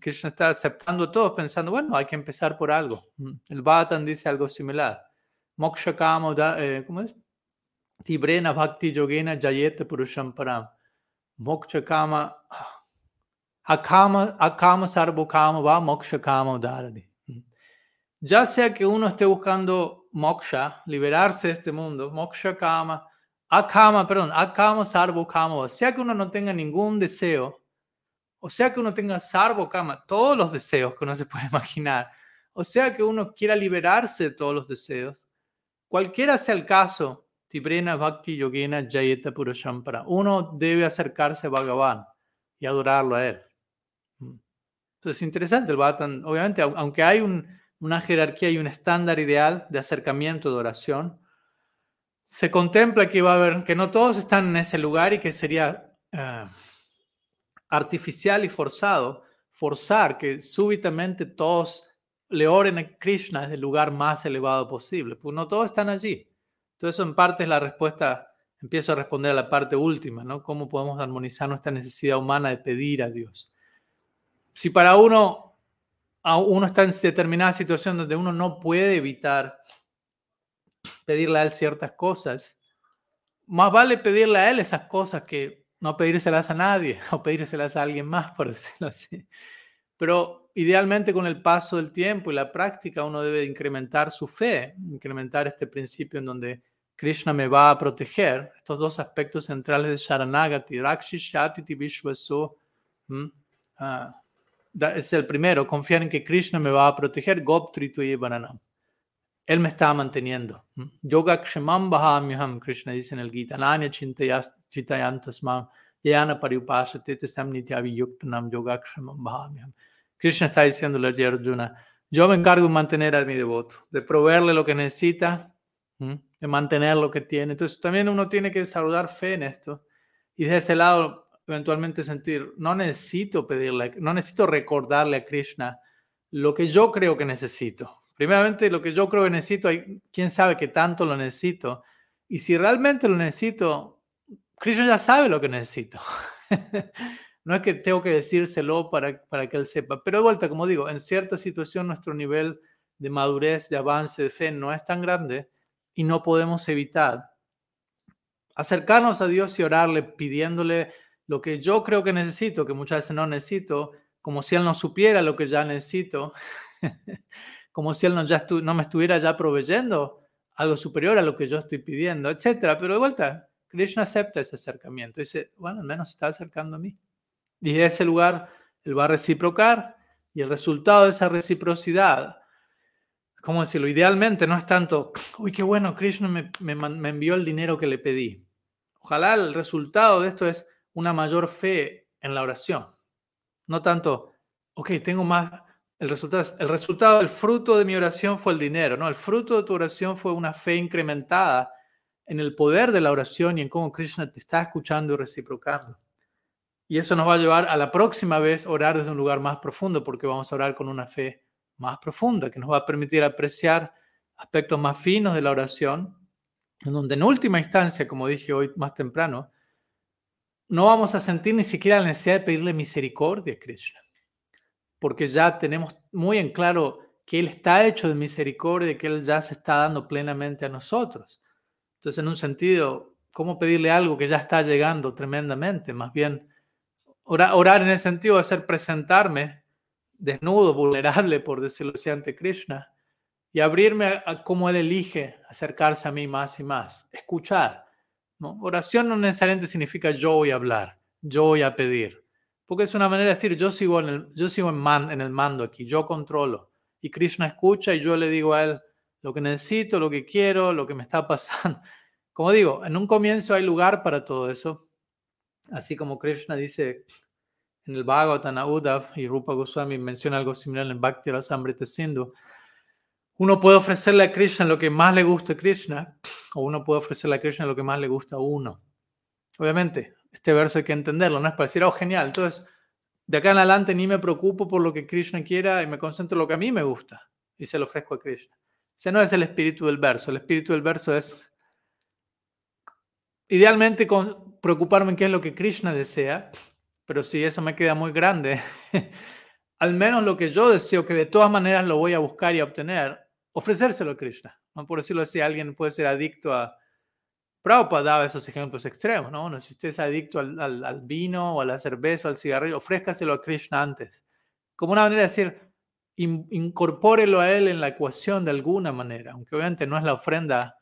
Krishna está aceptando todos pensando, bueno, hay que empezar por algo. El Bhattan dice algo similar. Moksha kama, eh, ¿cómo es? Tibrena bhakti yogena jayeta purusham param. Moksha kama, akama, akama sarvo kama va moksha kama udaradi. Ya sea que uno esté buscando moksha, liberarse de este mundo, moksha kama, akama, perdón, akama sarvo kama, sea que uno no tenga ningún deseo, o sea que uno tenga sarvo kama, todos los deseos que uno se puede imaginar, o sea que uno quiera liberarse de todos los deseos, cualquiera sea el caso, Tibrena Bhakti Yogena Jayeta Purushampara, uno debe acercarse a Bhagavan y adorarlo a él. Mm. Entonces, es interesante el Bhattan, obviamente, aunque hay una jerarquía y un estándar ideal de acercamiento de oración, se contempla que va a haber, que no todos están en ese lugar y que sería eh, artificial y forzado, forzar que súbitamente todos le oren a Krishna desde el lugar más elevado posible, pues no todos están allí. Entonces eso en parte es la respuesta, empiezo a responder a la parte última, ¿no? ¿Cómo podemos armonizar nuestra necesidad humana de pedir a Dios? Si para uno, uno está en determinada situación donde uno no puede evitar pedirle a Él ciertas cosas, más vale pedirle a Él esas cosas que no pedírselas a nadie o pedírselas a alguien más, por decirlo así. Pero idealmente con el paso del tiempo y la práctica uno debe incrementar su fe, incrementar este principio en donde Krishna me va a proteger. Estos dos aspectos centrales de Sharanagati, Rakshi Shatiti ah, es el primero, confiar en que Krishna me va a proteger, Goptritu y. Él me está manteniendo. Yoga Kshemam Bahamyaham, Krishna dice en el Gita, Nanya Chitayantasmam, Yana Paripasate Tesam Yoga Kshemam Bahamyaham. Krishna está diciéndole a Arjuna, yo me encargo de mantener a mi devoto, de proveerle lo que necesita, de mantener lo que tiene. Entonces también uno tiene que desarrollar fe en esto y de ese lado eventualmente sentir, no necesito pedirle, no necesito recordarle a Krishna lo que yo creo que necesito Primeramente, lo que yo creo que necesito, quién sabe qué tanto lo necesito. Y si realmente lo necesito, Krishna ya sabe lo que necesito. no es que tengo que decírselo para, para que él sepa. Pero de vuelta, como digo, en cierta situación nuestro nivel de madurez, de avance, de fe no es tan grande y no podemos evitar acercarnos a Dios y orarle pidiéndole lo que yo creo que necesito, que muchas veces no necesito, como si Él no supiera lo que ya necesito. como si él no, ya no me estuviera ya proveyendo algo superior a lo que yo estoy pidiendo, etc. Pero de vuelta, Krishna acepta ese acercamiento. Dice, bueno, al menos está acercando a mí. Y de ese lugar él va a reciprocar y el resultado de esa reciprocidad, como decirlo, idealmente no es tanto, uy, qué bueno, Krishna me, me envió el dinero que le pedí. Ojalá el resultado de esto es una mayor fe en la oración. No tanto, ok, tengo más, el resultado, el fruto de mi oración fue el dinero, ¿no? El fruto de tu oración fue una fe incrementada en el poder de la oración y en cómo Krishna te está escuchando y reciprocando. Y eso nos va a llevar a la próxima vez orar desde un lugar más profundo, porque vamos a orar con una fe más profunda, que nos va a permitir apreciar aspectos más finos de la oración, en donde en última instancia, como dije hoy más temprano, no vamos a sentir ni siquiera la necesidad de pedirle misericordia a Krishna porque ya tenemos muy en claro que Él está hecho de misericordia que Él ya se está dando plenamente a nosotros. Entonces, en un sentido, ¿cómo pedirle algo que ya está llegando tremendamente? Más bien, orar, en ese sentido va a presentarme desnudo, vulnerable, por decirlo así, ante Krishna y abrirme a, cómo Él elige acercarse a mí más y más, escuchar. Oración no necesariamente significa yo voy a hablar, yo voy a pedir, porque es una manera de decir yo sigo en el, yo sigo en, el mando aquí, yo controlo. Y Krishna escucha y yo le digo a él lo que necesito, lo que quiero, lo que me está pasando. Como digo, en un comienzo hay lugar para todo eso. Así como Krishna dice en el Bhagavatam Uddhav y Rupa Goswami menciona algo similar en el Bhakti Rasamrita Sindhu. Uno puede ofrecerle a Krishna lo que más le gusta a Krishna, o uno puede ofrecerle a Krishna lo que más le gusta a uno. Obviamente, este verso hay que entenderlo, no es para decir, oh, genial, entonces de acá en adelante ni me preocupo por lo que Krishna quiera y me concentro en lo que a mí me gusta y se lo ofrezco a Krishna. Ese no es el espíritu del verso, el espíritu del verso es idealmente preocuparme en qué es lo que Krishna desea, pero si eso me queda muy grande, al menos lo que yo deseo, que de todas maneras lo voy a buscar y a obtener, ofrecérselo a Krishna. Por decirlo así, alguien puede ser adicto a... Prabhupada daba esos ejemplos extremos, ¿no? si usted es adicto al, vino o a la cerveza o al cigarrillo, ofrézcaselo a Krishna antes. Como una manera de decir, incorpórelo a él en la ecuación de alguna manera, aunque obviamente no es la ofrenda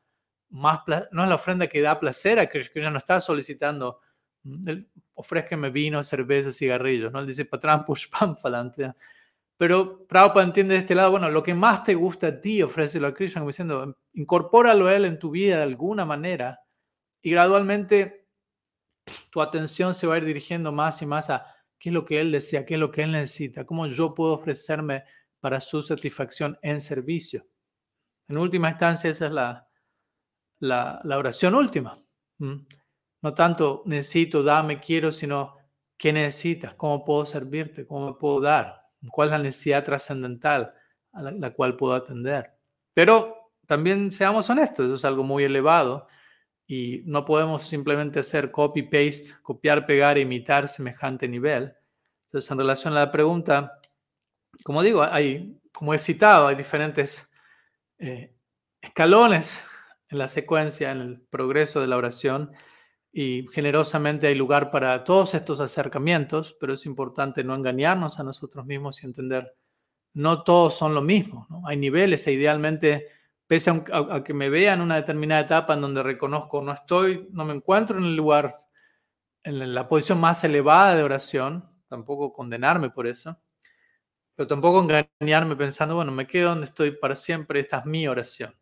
más, no es la ofrenda que da placer a Krishna, no está solicitando, mm, ofrézcame vino, cerveza, cigarrillos, ¿no? Él dice, patrán pushpam falante. Pero Prabhupada entiende de este lado, bueno, lo que más te gusta a ti, ofrécelo a Krishna, diciendo, incorpóralo a él en tu vida de alguna manera y gradualmente tu atención se va a ir dirigiendo más y más a qué es lo que él desea, qué es lo que él necesita, cómo yo puedo ofrecerme para su satisfacción en servicio. En última instancia, esa es la, la, oración última. No tanto necesito, dame, quiero, sino qué necesitas, cómo puedo servirte, cómo me puedo dar. ¿Cuál es la necesidad trascendental a la, cual puedo atender? Pero también seamos honestos, eso es algo muy elevado y no podemos simplemente hacer copy-paste, copiar, pegar e imitar semejante nivel. Entonces, en relación a la pregunta, como digo, hay, como he citado, hay diferentes eh, escalones en la secuencia, en el progreso de la oración y generosamente hay lugar para todos estos acercamientos, pero es importante no engañarnos a nosotros mismos y entender, no todos son lo mismo, hay niveles e idealmente, pese a, que me vea en una determinada etapa en donde reconozco, no estoy, no me encuentro en el lugar, en la posición más elevada de oración, tampoco condenarme por eso, pero tampoco engañarme pensando, bueno, me quedo donde estoy para siempre, esta es mi oración,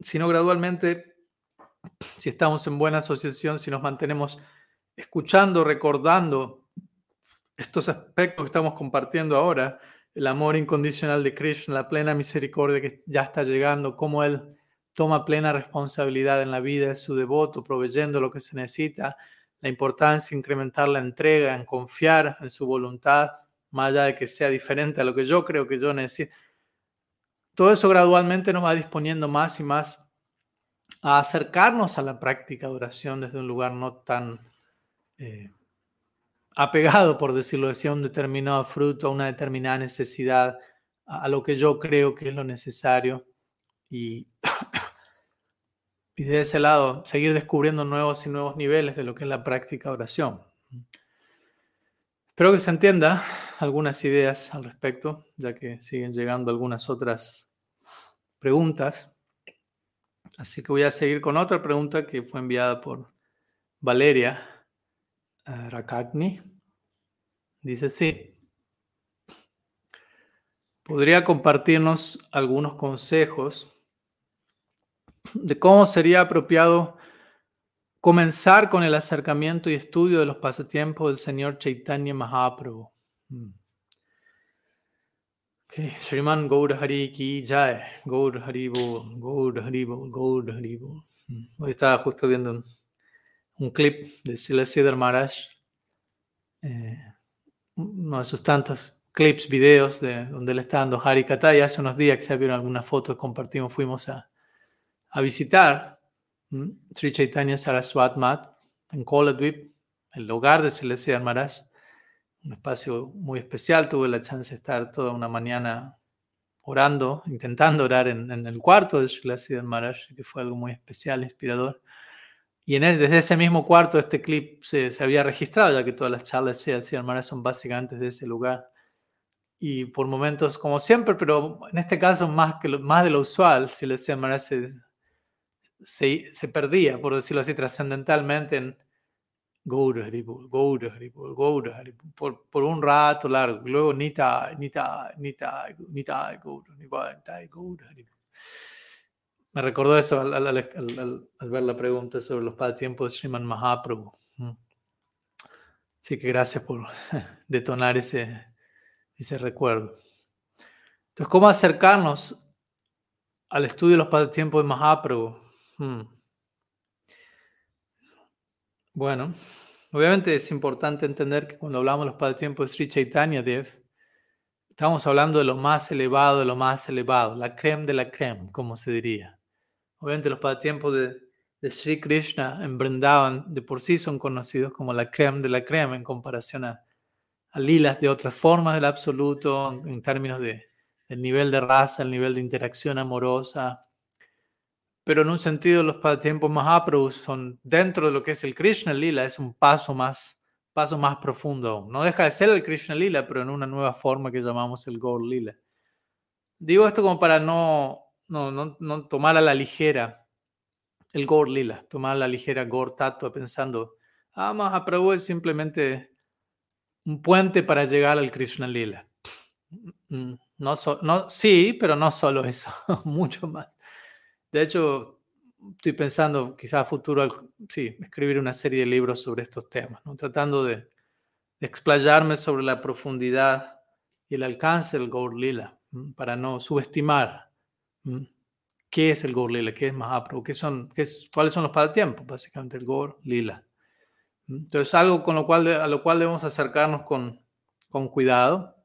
sino gradualmente si estamos en buena asociación, si nos mantenemos escuchando, recordando estos aspectos que estamos compartiendo ahora, el amor incondicional de Krishna, la plena misericordia que ya está llegando, cómo Él toma plena responsabilidad en la vida de su devoto, proveyendo lo que se necesita, la importancia de incrementar la entrega, en confiar en su voluntad, más allá de que sea diferente a lo que yo creo que yo necesito. Todo eso gradualmente nos va disponiendo más y más a acercarnos a la práctica de oración desde un lugar no tan eh, apegado, por decirlo así, a un determinado fruto, a una determinada necesidad, a, lo que yo creo que es lo necesario. Y, y de ese lado, seguir descubriendo nuevos y nuevos niveles de lo que es la práctica oración. Espero que se entienda algunas ideas al respecto, ya que siguen llegando algunas otras preguntas. Así que voy a seguir con otra pregunta que fue enviada por Valeria uh, Rakagni. Dice sí. ¿Podría compartirnos algunos consejos de cómo sería apropiado comenzar con el acercamiento y estudio de los pasatiempos del Señor Chaitanya Mahaprabhu? Hmm. Shriman Gaur Hari ki jai, Gaur Hari Bol, Gaur Hari Bol, Gaur Hari Bol. Mm. Hoy estaba justo viendo un, clip de Siddhar Maharaj, eh, uno de sus tantos clips, videos de donde él está dando Hari Kata y hace unos días que se vieron algunas fotos, compartimos, fuimos a, a visitar mm, Sri Chaitanya Saraswat Mat en Koladvip, el hogar de Siddhar Maharaj un espacio muy especial. Tuve la chance de estar toda una mañana orando, intentando orar en, el cuarto de Sri Maharaj, que fue algo muy especial, inspirador. Y en desde ese mismo cuarto este clip se, se, había registrado, ya que todas las charlas Sri Maharaj son básicamente de ese lugar. Y por momentos, como siempre, pero en este caso más, que más de lo usual, Sri Maharaj se, se, se perdía, por decirlo así, trascendentalmente en Gaura Haribol, Gaura Haribol, Gaura Haribol, por, por un rato largo, luego Nita, Nita, Nita, Nita, Gaura, Nita, Gaura Haribol. Me recordó eso al, ver la pregunta sobre los pasatiempos de Sriman Mahaprabhu. Así que gracias por detonar ese, ese recuerdo. Entonces, ¿cómo acercarnos al estudio de los pasatiempos de Mahaprabhu? Hmm. Bueno, obviamente es importante entender que cuando hablamos de los pasatiempos de Sri Chaitanya Dev, estamos hablando de lo más elevado, de lo más elevado, la creme de la creme, como se diría. Obviamente los pasatiempos de, de Sri Krishna en Vrindavan de por sí son conocidos como la creme de la creme en comparación a, a lilas de otras formas del absoluto, en, términos de, del nivel de raza, el nivel de interacción amorosa, pero en un sentido los pasatiempos Mahaprabhu son dentro de lo que es el Krishna Lila, es un paso más, paso más profundo. No deja de ser el Krishna Lila, pero en una nueva forma que llamamos el Gaur Lila. Digo esto como para no, no, no, no tomar a la ligera el Gaur Lila, tomar a la ligera Gaur Tattva pensando, ah, Mahaprabhu es simplemente un puente para llegar al Krishna Lila. Mm, no, no, sí, pero no solo eso, mucho más. De hecho, estoy pensando quizás a futuro, sí, escribir una serie de libros sobre estos temas, ¿no? tratando de, explayarme sobre la profundidad y el alcance del Gaur Lila, para no subestimar qué es el Gaur Lila, qué es Mahaprabhu, qué son, qué es, cuáles son los pasatiempos, básicamente el Gaur Lila. Entonces, algo con lo cual, a lo cual debemos acercarnos con, con cuidado,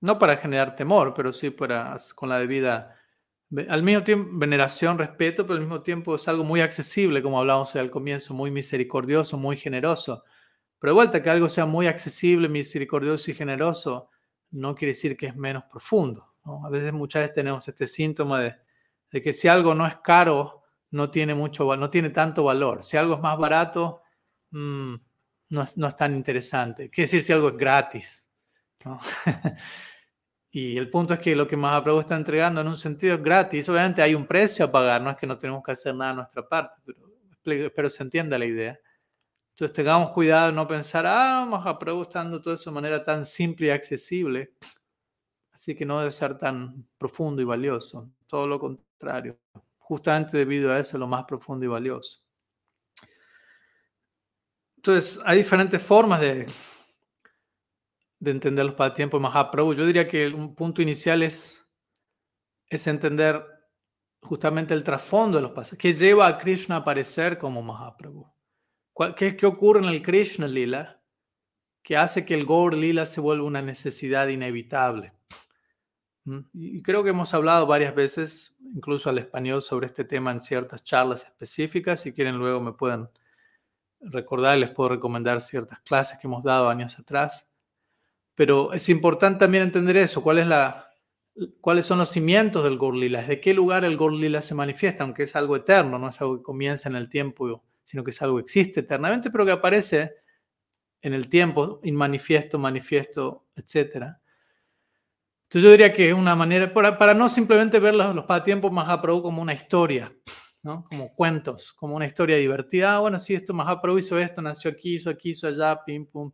no para generar temor, pero sí para, con la debida al mismo tiempo, veneración, respeto, pero al mismo tiempo es algo muy accesible, como hablábamos al comienzo, muy misericordioso, muy generoso. Pero de vuelta, que algo sea muy accesible, misericordioso y generoso, no quiere decir que es menos profundo. A veces, muchas veces tenemos este síntoma de, de, que si algo no es caro, no tiene, mucho, no tiene tanto valor. Si algo es más barato, mmm, no, no, es tan interesante. Quiere decir si algo es gratis. Y el punto es que lo que Mahaprabhu está entregando en un sentido es gratis. Obviamente hay un precio a pagar, no es que no tenemos que hacer nada a nuestra parte, pero espero se entienda la idea. Entonces tengamos cuidado de no pensar, ah, Mahaprabhu está dando todo eso de manera tan simple y accesible, así que no debe ser tan profundo y valioso. Todo lo contrario, justamente debido a eso, lo más profundo y valioso. Entonces, hay diferentes formas de de entender los pasatiempos de Mahaprabhu. Yo diría que un punto inicial es, es entender justamente el trasfondo de los pasatiempos. ¿Qué lleva a Krishna a aparecer como Mahaprabhu? ¿Qué, ¿Qué ocurre en el Krishna Lila que hace que el Gaur Lila se vuelva una necesidad inevitable? Y creo que hemos hablado varias veces, incluso al español, sobre este tema en ciertas charlas específicas. Si quieren, luego me pueden recordar, les puedo recomendar ciertas clases que hemos dado años atrás. Pero es importante también entender eso, cuáles son los cimientos del Gorlila, desde qué lugar el Gorlila se manifiesta, aunque es algo eterno, no es algo que comienza en el tiempo, sino que es algo que existe eternamente, pero que aparece en el tiempo, inmanifiesto, manifiesto, etc. Entonces yo diría que es una manera, para, para no simplemente ver los, los pasatiempos Mahaprabhu como una historia, ¿no? como cuentos, como una historia divertida, ah, bueno, sí, esto Mahaprabhu hizo esto, nació aquí, hizo aquí, hizo allá, pim, pum,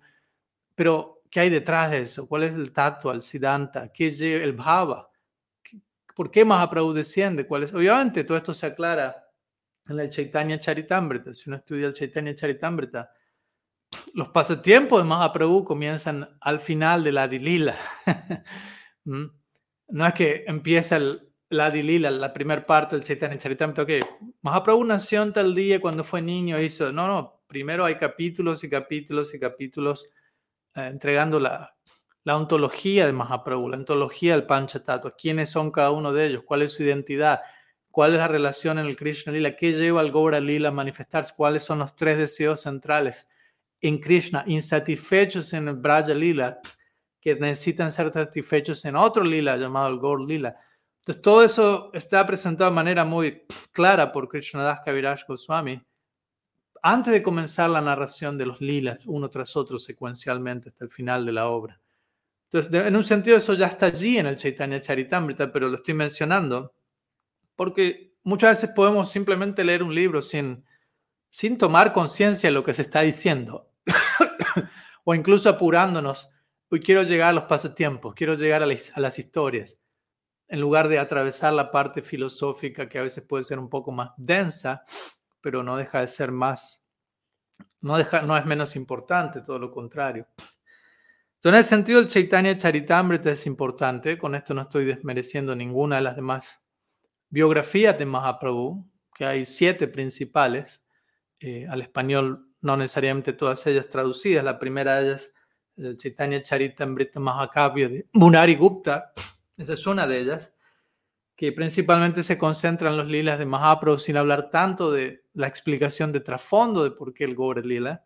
pero ¿Qué hay detrás de eso? ¿Cuál es el tacto, el siddhanta? ¿Qué es el bhava? ¿Por qué Mahaprabhu desciende? ¿Cuál es? Obviamente todo esto se aclara en el Chaitanya Charitamrita. Si uno estudia el Chaitanya Charitamrita, los pasatiempos de Mahaprabhu comienzan al final de la Dilila. ¿Mm? no es que empieza el, la Dilila, la primera parte del Chaitanya Charitamrita. Ok, Mahaprabhu nació en tal día cuando fue niño, hizo. No, no, primero hay capítulos y capítulos y capítulos eh, entregando la, la, ontología de Mahaprabhu, la ontología del Panchatattva, quiénes son cada uno de ellos, cuál es su identidad, cuál es la relación en el Krishna Lila, qué lleva al Gaura Lila a manifestarse, cuáles son los tres deseos centrales en Krishna, insatisfechos en el Braja Lila, que necesitan ser satisfechos en otro Lila llamado el Gaur Lila. Entonces, todo eso está presentado de manera muy clara por Krishnadas Kaviraj Goswami antes de comenzar la narración de los lilas, uno tras otro secuencialmente hasta el final de la obra. Entonces, en un sentido eso ya está allí en el Chaitanya Charitamrita, pero lo estoy mencionando porque muchas veces podemos simplemente leer un libro sin, sin tomar conciencia de lo que se está diciendo, o incluso apurándonos. Hoy quiero llegar a los pasatiempos, quiero llegar a las, historias, en lugar de atravesar la parte filosófica que a veces puede ser un poco más densa, pero no deja de ser más, no, deja, no es menos importante, todo lo contrario. Entonces, en ese sentido, el Chaitanya Charitamrita es importante. Con esto no estoy desmereciendo ninguna de las demás biografías de Mahaprabhu, que hay siete principales. Eh, al español no necesariamente todas ellas traducidas. La primera de ellas, el Chaitanya Charitamrita Mahakavya de Munari Gupta, esa es una de ellas, que principalmente se concentra en los lilas de Mahaprabhu sin hablar tanto de la explicación de trasfondo de por qué el Gore Lila.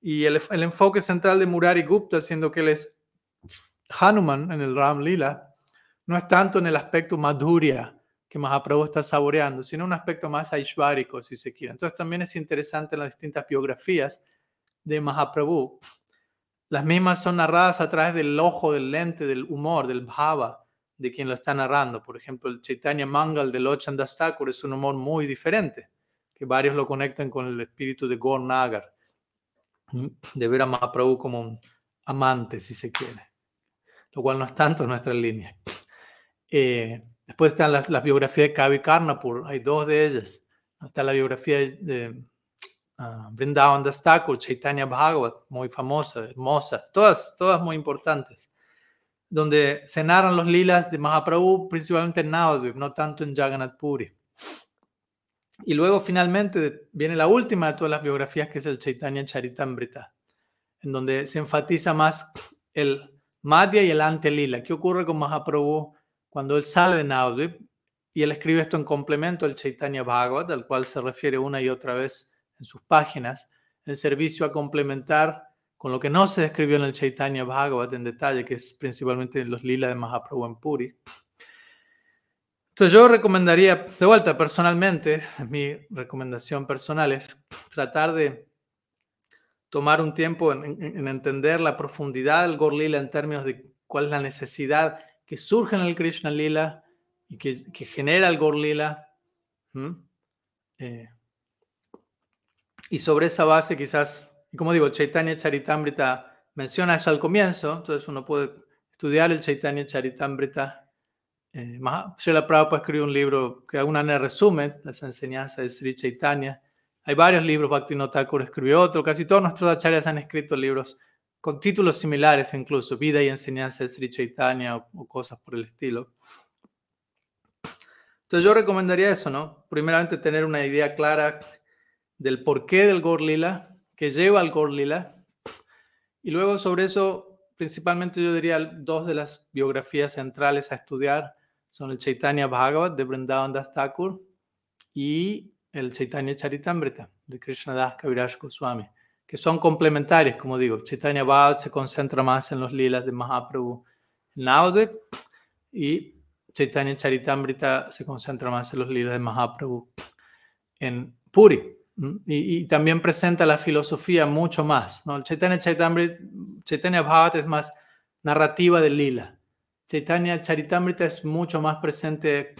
Y el, enfoque central de Murari Gupta, siendo que él es Hanuman en el Ram Lila, no es tanto en el aspecto madhurya que Mahaprabhu está saboreando, sino un aspecto más aishvárico, si se quiere. Entonces también es interesante las distintas biografías de Mahaprabhu. Las mismas son narradas a través del ojo, del lente, del humor, del bhava de quien lo está narrando. Por ejemplo, el Chaitanya Mangal de Lochandas Thakur es un humor muy diferente, que varios lo conectan con el espíritu de Gaur Nagar, de ver a Mahaprabhu como un amante, si se quiere, lo cual no es tanto en nuestra línea. Eh, Después están las, biografías de Kavi Karnapur, hay dos de ellas. Está la biografía de uh, Vrindavan Das Chaitanya Bhagavat, muy famosa, hermosa, todas, todas muy importantes, donde se los lilas de Mahaprabhu, principalmente en Navadvip, no tanto en Jagannath Puri. Y luego finalmente viene la última de todas las biografías, que es el Chaitanya Charitamrita, en donde se enfatiza más el Madhya y el Ante Lila. ¿Qué ocurre con Mahaprabhu cuando él sale de Navadvip, y él escribe esto en complemento al Chaitanya Bhagavat, al cual se refiere una y otra vez en sus páginas, el servicio a complementar con lo que no se describió en el Chaitanya Bhagavat en detalle, que es principalmente los lila de Mahaprabhu en Puri. Entonces yo recomendaría, de vuelta personalmente, mi recomendación personal es tratar de tomar un tiempo en, en entender la profundidad del Gorlila en términos de cuál es la necesidad que surge en el Krishna Lila y que, genera el Gaur Lila. Eh, y sobre esa base quizás, como digo, Chaitanya Charitamrita menciona eso al comienzo, entonces uno puede estudiar el Chaitanya Charitamrita. Eh, Srila Prabhupada escribió un libro que de alguna manera resume las enseñanzas de Sri Chaitanya. Hay varios libros, Bhakti Thakur escribió otro, casi todos nuestros acharyas han escrito libros con títulos similares incluso, Vida y Enseñanza de Sri Chaitanya o, cosas por el estilo. Entonces yo recomendaría eso, ¿no? Primeramente tener una idea clara del porqué del Gaur Lila, que lleva al Gaur Lila, y luego sobre eso, principalmente yo diría dos de las biografías centrales a estudiar son el Chaitanya Bhagavat de Vrindavan Das Thakur y el Chaitanya Charitamrita de Krishnadas Kaviraj Goswami que son complementarios, como digo. Chaitanya Bhavat se concentra más en los lilas de Mahaprabhu Navadvip y Chaitanya Charitamrita se concentra más en los lilas de Mahaprabhu en Puri. Y, también presenta la filosofía mucho más. Chaitanya, Charitamrita, es más narrativa del lila. Chaitanya Charitamrita es mucho más presente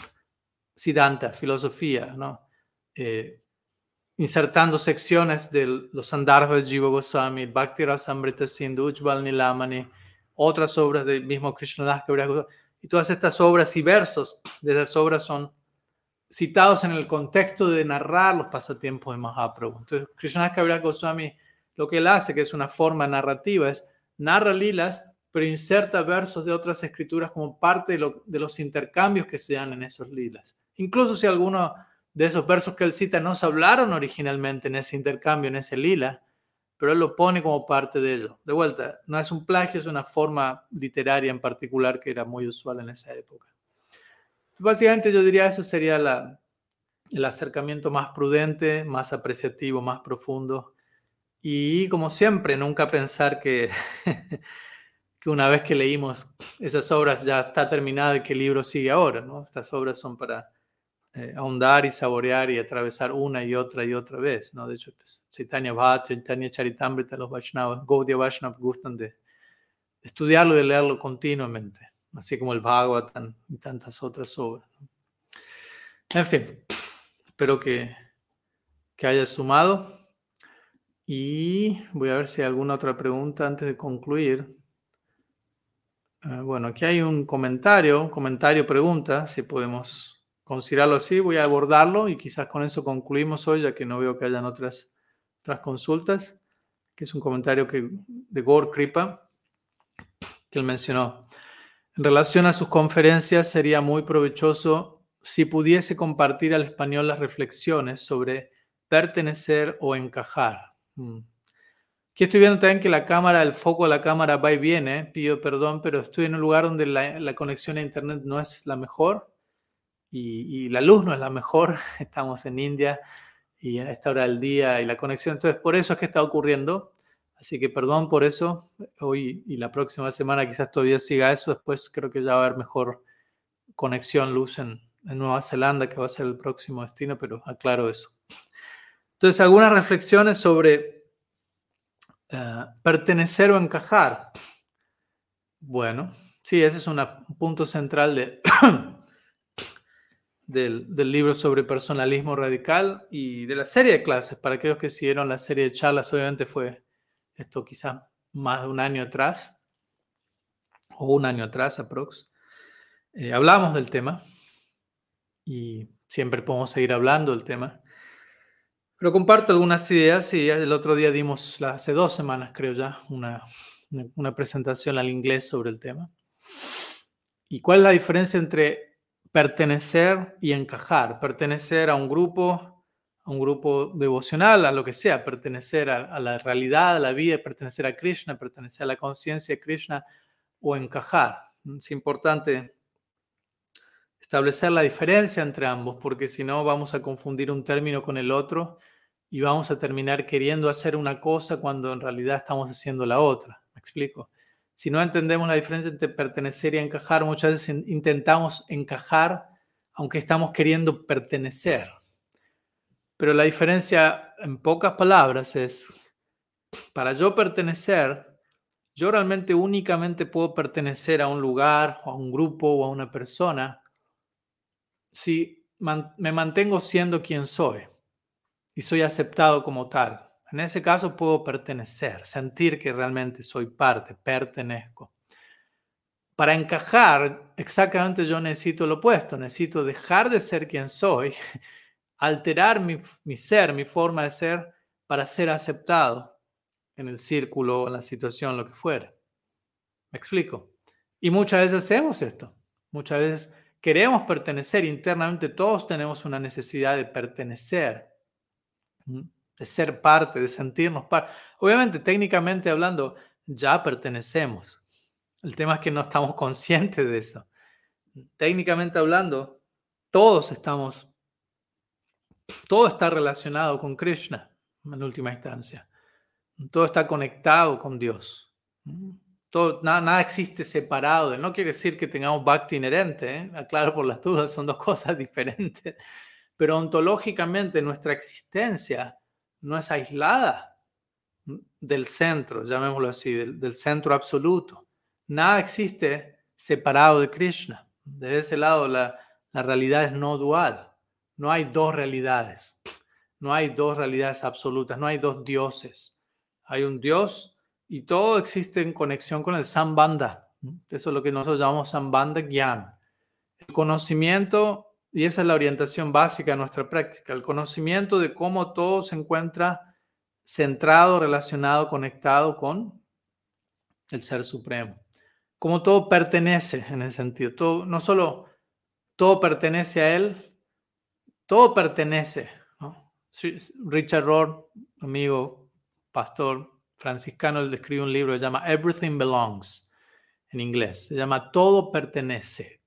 Siddhanta, filosofía. Eh, insertando secciones de los Sandarbhas de Jiva Goswami, Bhakti Rasamrita Sindhu, Ujjval Nilamani, otras obras del mismo Krishnadas y todas estas obras y versos de esas obras son citados en el contexto de narrar los pasatiempos de Mahaprabhu. Entonces, Krishnadas Kaviraj Goswami lo que él hace, que es una forma narrativa, es narra lilas, pero inserta versos de otras escrituras como parte de, de los intercambios que se dan en esos lilas. Incluso si alguno de esos versos que él cita no se hablaron originalmente en ese intercambio, en ese lila, pero él lo pone como parte de ello. De vuelta, no es un plagio, es una forma literaria en particular que era muy usual en esa época. Básicamente yo diría ese sería la, el acercamiento más prudente, más apreciativo, más profundo. Y como siempre, nunca pensar que, que una vez que leímos esas obras ya está terminado y que el libro sigue ahora. ¿no? Estas obras son para eh, ahondar y saborear y atravesar una y otra y otra vez, ¿no? De hecho, pues, Chaitanya Bhatt, Chaitanya Charitamrita, los Vaishnavas, Gaudiya Vaishnava gustan de, estudiarlo y de leerlo continuamente, así como el Bhagavatam y tantas otras obras. En fin, espero que, que haya sumado. Y voy a ver si hay alguna otra pregunta antes de concluir. Ah, bueno, aquí hay un comentario, comentario pregunta, si podemos considerarlo así, voy a abordarlo y quizás con eso concluimos hoy, ya que no veo que hayan otras, otras consultas, que es un comentario que, de Gore Kripa, que él mencionó. En relación a sus conferencias, sería muy provechoso si pudiese compartir al español las reflexiones sobre pertenecer o encajar. Mm. Aquí estoy viendo también que la cámara, el foco de la cámara va y viene, pido perdón, pero estoy en un lugar donde la, conexión a internet no es la mejor y, la luz no es la mejor. Estamos en India y a esta hora del día y la conexión, entonces por eso es que está ocurriendo. Así que perdón por eso. Hoy y la próxima semana quizás todavía siga eso. Después creo que ya va a haber mejor conexión, luz en, Nueva Zelanda, que va a ser el próximo destino, pero aclaro eso. Entonces, algunas reflexiones sobre eh, pertenecer o encajar. Bueno, sí, ese es un punto central de, del, libro sobre personalismo radical y de la serie de clases. Para aquellos que siguieron la serie de charlas, obviamente fue esto quizás más de un año atrás, o un año atrás, aprox. Eh, hablamos del tema y siempre podemos seguir hablando del tema. Pero comparto algunas ideas y el otro día dimos, hace dos semanas creo ya, una, una presentación al inglés sobre el tema. ¿Y cuál es la diferencia entre pertenecer y encajar? Pertenecer a un grupo, a un grupo devocional, a lo que sea, pertenecer a, a la realidad, a la vida, pertenecer a Krishna, pertenecer a la conciencia de Krishna o encajar. Es importante establecer la diferencia entre ambos, porque si no vamos a confundir un término con el otro y vamos a terminar queriendo hacer una cosa cuando en realidad estamos haciendo la otra. ¿Me explico? Si no entendemos la diferencia entre pertenecer y encajar, muchas veces intentamos encajar aunque estamos queriendo pertenecer. Pero la diferencia, en pocas palabras, es, para yo pertenecer, yo realmente únicamente puedo pertenecer a un lugar, a un grupo o a una persona si me mantengo siendo quien soy y soy aceptado como tal. En ese caso puedo pertenecer, sentir que realmente soy parte, pertenezco. Para encajar, exactamente yo necesito lo opuesto, necesito dejar de ser quien soy, alterar mi, mi ser, mi forma de ser, para ser aceptado en el círculo, en la situación, lo que fuera. ¿Me explico? Y muchas veces hacemos esto. Muchas veces queremos pertenecer internamente, todos tenemos una necesidad de pertenecer, de ser parte, de sentirnos parte. Obviamente, técnicamente hablando, ya pertenecemos. El tema es que no estamos conscientes de eso. Técnicamente hablando, todos estamos, todo está relacionado con Krishna en última instancia. Todo está conectado con Dios nada, existe separado. No quiere decir que tengamos bhakti inherente, ¿eh? aclaro por las dudas, son dos cosas diferentes. Pero ontológicamente nuestra existencia no es aislada del centro, llamémoslo así, del, centro absoluto. Nada existe separado de Krishna. De ese lado la, la realidad es no dual. No hay dos realidades. No hay dos realidades absolutas. No hay dos dioses. Hay un Dios y todo existe en conexión con el Sambanda. Eso es lo que nosotros llamamos Sambanda Gyan. El conocimiento, y esa es la orientación básica de nuestra práctica, el conocimiento de cómo todo se encuentra centrado, relacionado, conectado con el Ser Supremo. Cómo todo pertenece en ese sentido. Todo, no solo todo pertenece a Él, todo pertenece. Richard Rohr, amigo, pastor, franciscano, él describe un libro que se llama Everything Belongs, en inglés. Se llama Todo pertenece.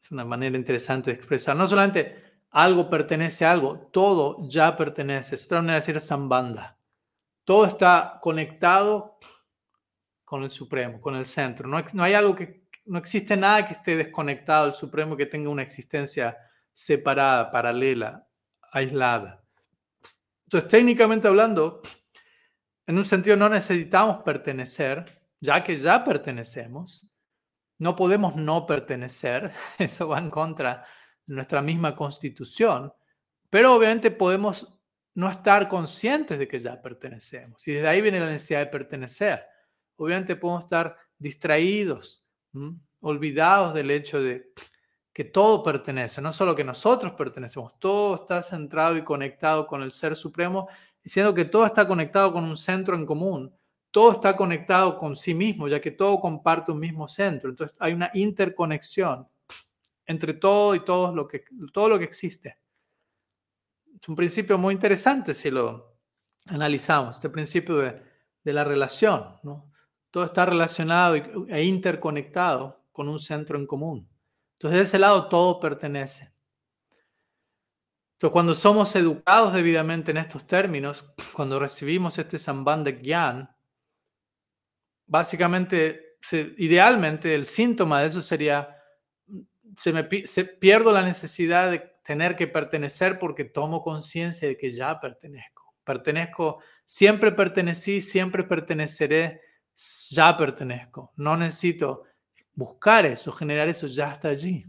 Es una manera interesante de expresar. No solamente algo pertenece a algo, todo ya pertenece. Es otra manera de decir Sambanda. Todo está conectado con el Supremo, con el centro. No, no hay algo que, no existe nada que esté desconectado del Supremo, que tenga una existencia separada, paralela, aislada. Entonces, técnicamente hablando, en un sentido no necesitamos pertenecer, ya que ya pertenecemos. No podemos no pertenecer. Eso va en contra nuestra misma constitución, pero obviamente podemos no estar conscientes de que ya pertenecemos. Y desde ahí viene la necesidad de pertenecer. Obviamente podemos estar distraídos, olvidados del hecho de que todo pertenece, no solo que nosotros pertenecemos, todo está centrado y conectado con el Ser Supremo, diciendo que todo está conectado con un centro en común, todo está conectado con sí mismo, ya que todo comparte un mismo centro. Entonces hay una interconexión entre todo y todo lo que, todo lo que existe. Es un principio muy interesante si lo analizamos, este principio de, de la relación. ¿no? Todo está relacionado e interconectado con un centro en común. Entonces, de ese lado todo pertenece. Entonces, cuando somos educados debidamente en estos términos, cuando recibimos este de Gyan, básicamente, idealmente, el síntoma de eso sería se me pierdo la necesidad de tener que pertenecer porque tomo conciencia de que ya pertenezco. Pertenezco, siempre pertenecí, siempre perteneceré, ya pertenezco. No necesito buscar eso, generar eso, ya está allí.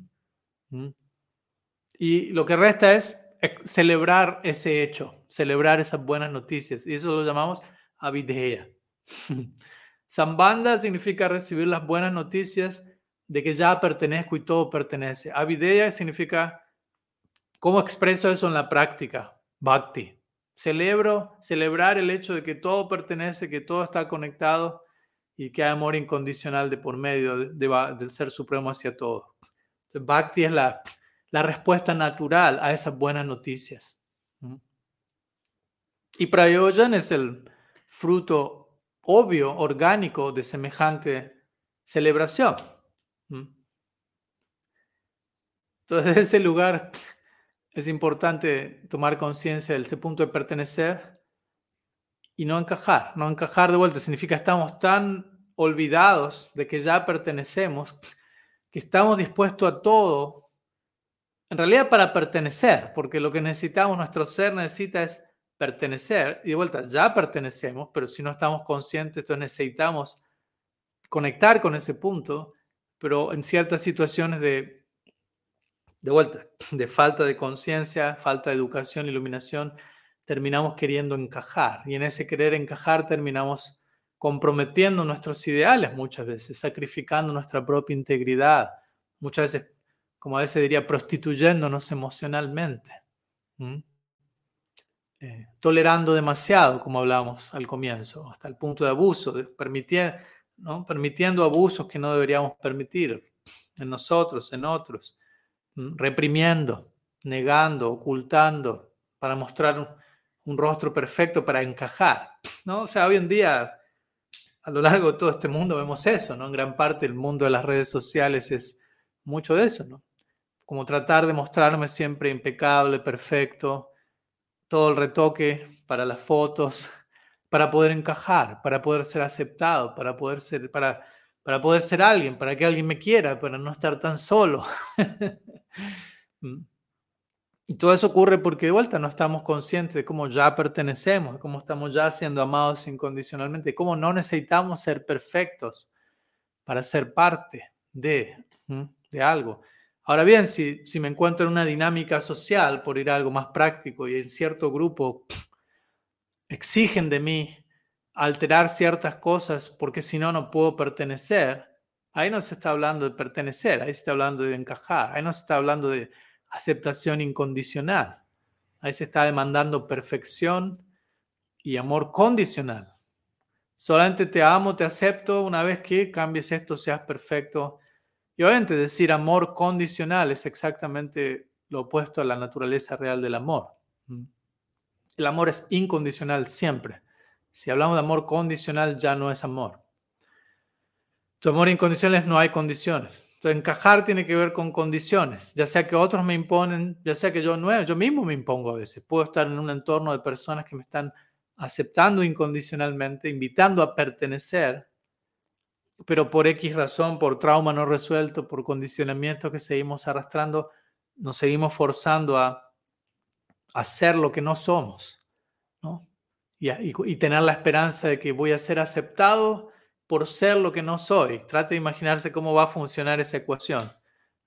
Y lo que resta es celebrar ese hecho, celebrar esas buenas noticias. Y eso lo llamamos avideya. Sambanda significa recibir las buenas noticias de que ya pertenezco y todo pertenece. Avideya significa cómo expreso eso en la práctica. Bhakti. Celebro, celebrar el hecho de que todo pertenece, que todo está conectado y que hay amor incondicional de por medio del Ser Supremo hacia todo. Bhakti es la, la respuesta natural a esas buenas noticias. Y Prayojan es el fruto obvio, orgánico de semejante celebración. Entonces, desde ese lugar es importante tomar conciencia de este punto de pertenecer y no encajar. No encajar de vuelta significa estamos tan olvidados de que ya pertenecemos que estamos dispuestos a todo, en realidad para pertenecer, porque lo que necesitamos, nuestro ser necesita es pertenecer. Y de vuelta, ya pertenecemos, pero si no estamos conscientes, entonces necesitamos conectar con ese punto pero en ciertas situaciones de, de vuelta, de falta de conciencia, falta de educación, iluminación, terminamos queriendo encajar. Y en ese querer encajar terminamos comprometiendo nuestros ideales muchas veces, sacrificando nuestra propia integridad, muchas veces, como a veces diría, prostituyéndonos emocionalmente, eh, tolerando demasiado, como hablamos al comienzo, hasta el punto de abuso, de ¿no? permitiendo abusos que no deberíamos permitir en nosotros, en otros, reprimiendo, negando, ocultando, para mostrar un, rostro perfecto para encajar. ¿no? O sea, hoy en día, a lo largo de todo este mundo vemos eso, ¿no? En gran parte el mundo de las redes sociales es mucho de eso, ¿no? Como tratar de mostrarme siempre impecable, perfecto, todo el retoque para las fotos, para poder encajar, para poder ser aceptado, para poder ser, para, para poder ser alguien, para que alguien me quiera, para no estar tan solo. Y todo eso ocurre porque de vuelta no estamos conscientes de cómo ya pertenecemos, de cómo estamos ya siendo amados incondicionalmente, de cómo no necesitamos ser perfectos para ser parte de, de algo. Ahora bien, si, si me encuentro en una dinámica social, por ir a algo más práctico, y en cierto grupo exigen de mí alterar ciertas cosas porque si no, no puedo pertenecer, ahí no se está hablando de pertenecer, ahí se está hablando de encajar, ahí no se está hablando de aceptación incondicional, ahí se está demandando perfección y amor condicional. Solamente te amo, te acepto una vez que cambies esto, seas perfecto. Y obviamente decir amor condicional es exactamente lo opuesto a la naturaleza real del amor. El amor es incondicional siempre. Si hablamos de amor condicional, ya no es amor. Tu amor incondicional no hay condiciones. Entonces, encajar tiene que ver con condiciones, ya sea que otros me imponen, ya sea que yo no, yo mismo me impongo a veces. Puedo estar en un entorno de personas que me están aceptando incondicionalmente, invitando a pertenecer, pero por X razón, por trauma no resuelto, por condicionamiento que seguimos arrastrando, nos seguimos forzando a hacer lo que no somos, ¿no? Y, tener la esperanza de que voy a ser aceptado por ser lo que no soy. Trate de imaginarse cómo va a funcionar esa ecuación.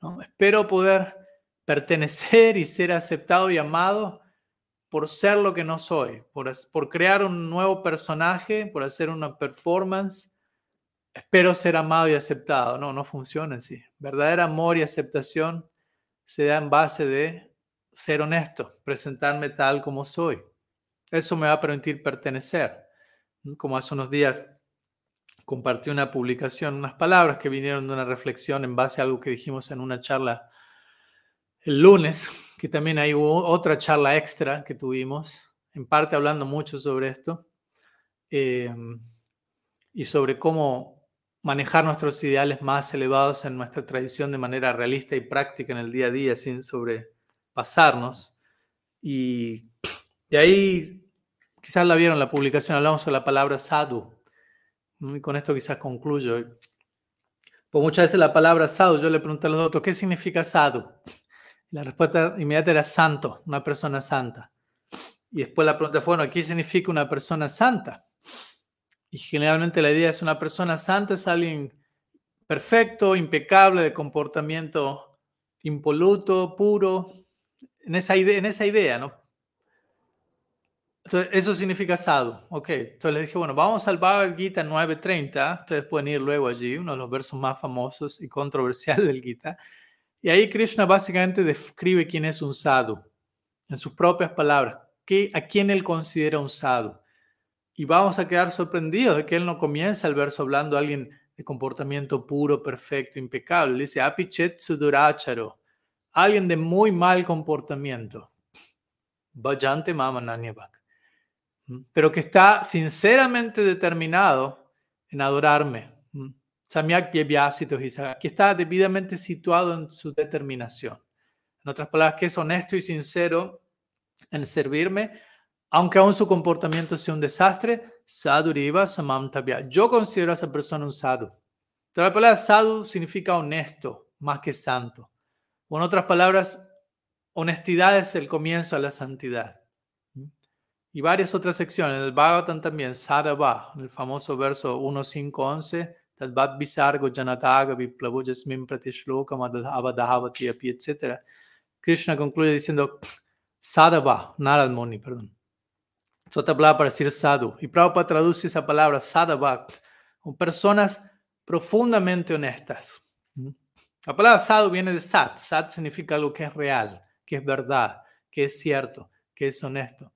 ¿no? Espero poder pertenecer y ser aceptado y amado por ser lo que no soy, por, por crear un nuevo personaje, por hacer una performance. Espero ser amado y aceptado. No, no funciona así. Verdadero amor y aceptación se da en base de ser honesto, presentarme tal como soy. Eso me va a permitir pertenecer. Como hace unos días compartí una publicación, unas palabras que vinieron de una reflexión en base a algo que dijimos en una charla el lunes, que también hay otra charla extra que tuvimos, en parte hablando mucho sobre esto, em, y sobre cómo manejar nuestros ideales más elevados en nuestra tradición de manera realista y práctica en el día a día, sin sobrepasarnos. Y de ahí, quizás la vieron la publicación, hablamos sobre la palabra sadhu. Y con esto quizás concluyo. Pues muchas veces la palabra sadhu, yo le pregunté a los otros, ¿qué significa sadhu? La respuesta inmediata era santo, una persona santa. Y después la pregunta fue, bueno, ¿qué significa una persona santa? Y generalmente la idea es una persona santa es alguien perfecto, impecable, de comportamiento impoluto, puro, en esa en esa idea ¿no? Entonces, eso significa sadhu. Ok, entonces les dije, bueno, vamos al Bhagavad Gita 9.30, ustedes pueden ir luego allí, uno de los versos más famosos y controversiales del Gita. Y ahí Krishna básicamente describe quién es un sadhu, en sus propias palabras, qué, a quién él considera un sadhu. Y vamos a quedar sorprendidos de que él no comienza el verso hablando a alguien de comportamiento puro, perfecto, impecable. Dice, apichet suduracharo, alguien de muy mal comportamiento. Bhajante mama ¿Mm? Pero que está sinceramente determinado en adorarme. Samyak que está debidamente situado en su determinación. En otras palabras, que es honesto y sincero en servirme, aunque aún su comportamiento sea un desastre, Yo considero a esa persona un sadhu. La palabra sadhu significa honesto, más que santo. O en otras palabras, honestidad es el comienzo a la santidad. Y varias otras secciones. En el Bhagavatam también, Sadhava, en el famoso verso 1, 5, 11, Tadvat Visargo Janataga Viplavu Jasmin Pratishlokam Avadahavati Api, etc. Krishna concluye diciendo Sadhava, Narad Muni, perdón. Es otra palabra para decir sadhu. Y Prabhupada traduce esa palabra sadhava con personas profundamente honestas. La palabra sadhu viene de sat. Sat significa algo que es real, que es verdad, que es cierto, que es honesto.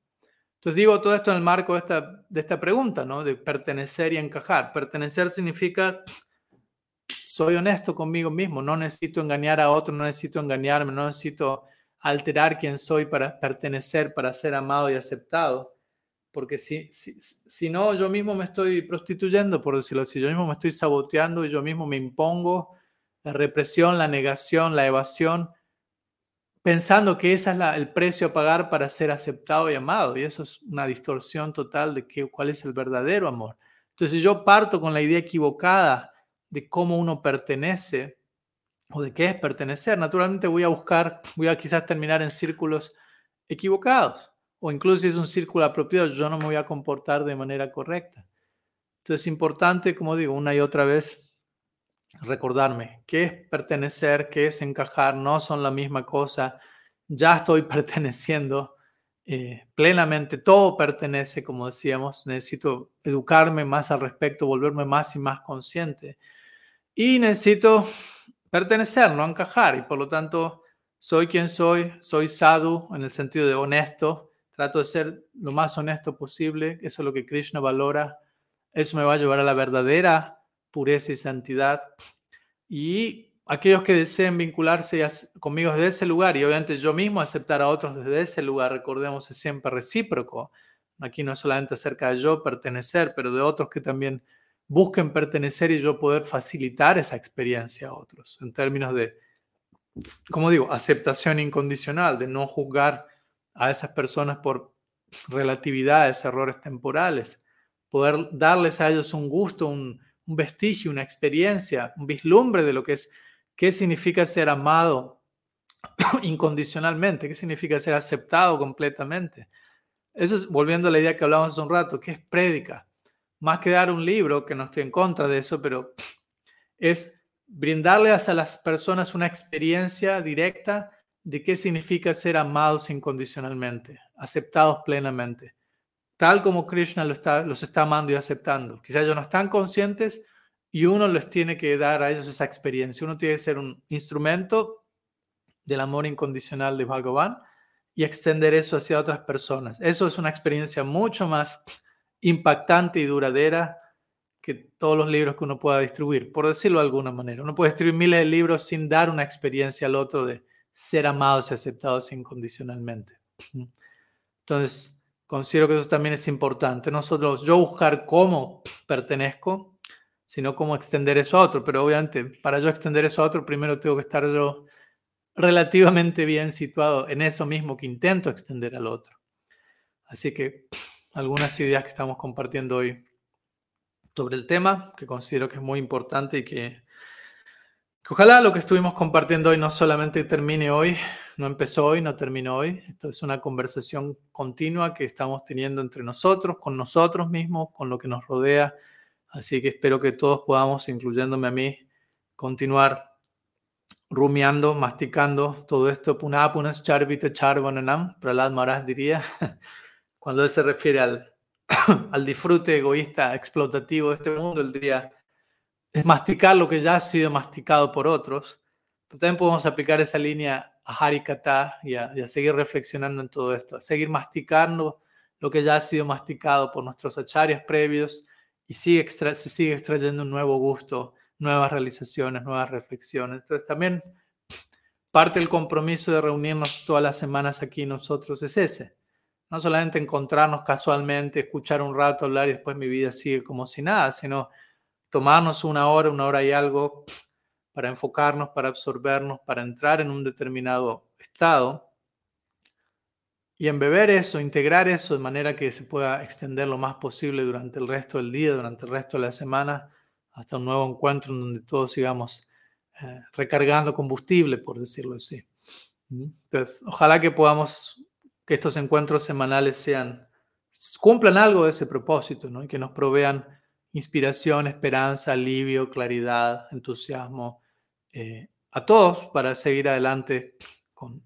Entonces digo todo esto en el marco de esta, de esta pregunta, ¿no? De pertenecer y encajar. Pertenecer significa soy honesto conmigo mismo, no necesito engañar a otro, no necesito engañarme, no necesito alterar quién soy para pertenecer, para ser amado y aceptado. Porque si, si, si no, yo mismo me estoy prostituyendo, por decirlo así, yo mismo me estoy saboteando y yo mismo me impongo la represión, la negación, la evasión pensando que ese es el precio a pagar para ser aceptado y amado. Y eso es una distorsión total de que, cuál es el verdadero amor. Entonces, yo parto con la idea equivocada de cómo uno pertenece o de qué es pertenecer, naturalmente voy a buscar, voy a quizás terminar en círculos equivocados. O incluso si es un círculo apropiado, yo no me voy a comportar de manera correcta. Entonces, es importante, como digo, una y otra vez, recordarme qué es pertenecer, qué es encajar, no son la misma cosa. Ya estoy perteneciendo eh, plenamente, todo pertenece, como decíamos, necesito educarme más al respecto, volverme más y más consciente. Y necesito pertenecer, no encajar, y por lo tanto soy quien soy, soy sadhu en el sentido de honesto, trato de ser lo más honesto posible, eso es lo que Krishna valora, eso me va a llevar a la verdadera pureza y santidad. Y aquellos que deseen vincularse conmigo desde ese lugar y obviamente yo mismo aceptar a otros desde ese lugar, recordemos, es siempre recíproco. Aquí no es solamente acerca de yo pertenecer, pero de otros que también busquen pertenecer y yo poder facilitar esa experiencia a otros en términos de, como digo, aceptación incondicional, de no juzgar a esas personas por relatividades, errores temporales, poder darles a ellos un gusto, un, un vestigio, una experiencia, un vislumbre de lo que es, qué significa ser amado incondicionalmente, qué significa ser aceptado completamente. Eso es, volviendo a la idea que hablábamos hace un rato, que es prédica. Más que dar un libro, que no estoy en contra de eso, pero es brindarles a las personas una experiencia directa de qué significa ser amados incondicionalmente, aceptados plenamente, tal como Krishna los está, los está amando y aceptando. Quizás ellos no están conscientes y uno les tiene que dar a ellos esa experiencia. Uno tiene que ser un instrumento del amor incondicional de Bhagavan y extender eso hacia otras personas. Eso es una experiencia mucho más impactante y duradera que todos los libros que uno pueda distribuir, por decirlo de alguna manera. Uno puede escribir miles de libros sin dar una experiencia al otro de ser amados y aceptados incondicionalmente. Entonces, considero que eso también es importante. Nosotros, yo buscar cómo pertenezco, sino cómo extender eso a otro. Pero obviamente, para yo extender eso a otro, primero tengo que estar yo relativamente bien situado en eso mismo que intento extender al otro. Así que algunas ideas que estamos compartiendo hoy sobre el tema, que considero que es muy importante y que, ojalá lo que estuvimos compartiendo hoy no solamente termine hoy, no empezó hoy, no terminó hoy. Esto es una conversación continua que estamos teniendo entre nosotros, con nosotros mismos, con lo que nos rodea. Así que espero que todos podamos, incluyéndome a mí, continuar rumiando, masticando todo esto. Punapunas charvita charvananam, Pralad Maharaj diría, cuando él se refiere al, disfrute egoísta, explotativo de este mundo, el día es masticar lo que ya ha sido masticado por otros. Pero también podemos aplicar esa línea a Harikata y a, y a seguir reflexionando en todo esto, a seguir masticando lo que ya ha sido masticado por nuestros acharyas previos y sigue se sigue extrayendo un nuevo gusto, nuevas realizaciones, nuevas reflexiones. Entonces también parte del compromiso de reunirnos todas las semanas aquí nosotros es ese, no solamente encontrarnos casualmente, escuchar un rato, hablar y después mi vida sigue como si nada, sino tomarnos una hora, una hora y algo para enfocarnos, para absorbernos, para entrar en un determinado estado y embeber eso, integrar eso de manera que se pueda extender lo más posible durante el resto del día, durante el resto de la semana, hasta un nuevo encuentro en donde todos sigamos eh, recargando combustible, por decirlo así. Entonces, ojalá que podamos que estos encuentros semanales sean, cumplan algo de ese propósito, ¿no? Y que nos provean inspiración, esperanza, alivio, claridad, entusiasmo eh, a todos para seguir adelante con,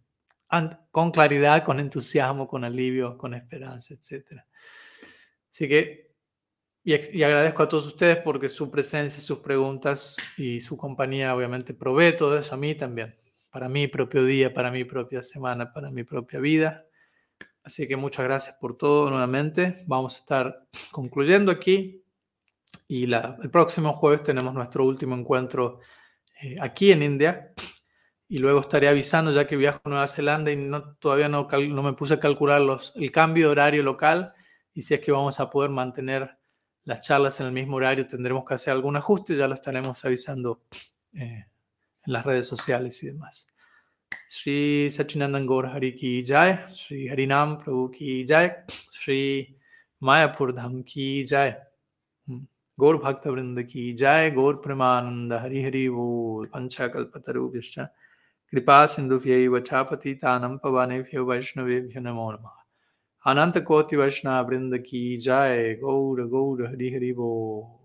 con claridad, con entusiasmo, con alivio, con esperanza, etc. Así que, y, y, agradezco a todos ustedes porque su presencia, sus preguntas y su compañía obviamente provee todo eso a mí también, para mi propio día, para mi propia semana, para mi propia vida. Así que muchas gracias por todo nuevamente. Vamos a estar concluyendo aquí y el próximo jueves tenemos nuestro último encuentro eh, aquí en India y luego estaré avisando ya que viajo a Nueva Zelanda y no, todavía no, no me puse a calcular los, el cambio de horario local y si es que vamos a poder mantener las charlas en el mismo horario tendremos que hacer algún ajuste, ya lo estaremos avisando eh, en las redes sociales y demás. Sri Sachinandan Gaur Hari Ki Jai, Sri Harinam Prabhu Ki Jai, Sri Mayapur Dham Ki Jai. गौर भक्त वृंद की जय गौर प्रेमानंद हरि हरि बोल पंचाकल्पतरूपिश्च कृपा सिंधुभ्य चापतितानम पवनेभ्यो वैष्णवेभ्यो नमो नम। अनंत कोटि वैष्णव वृंद की जय गौर गौर हरि हरि बोल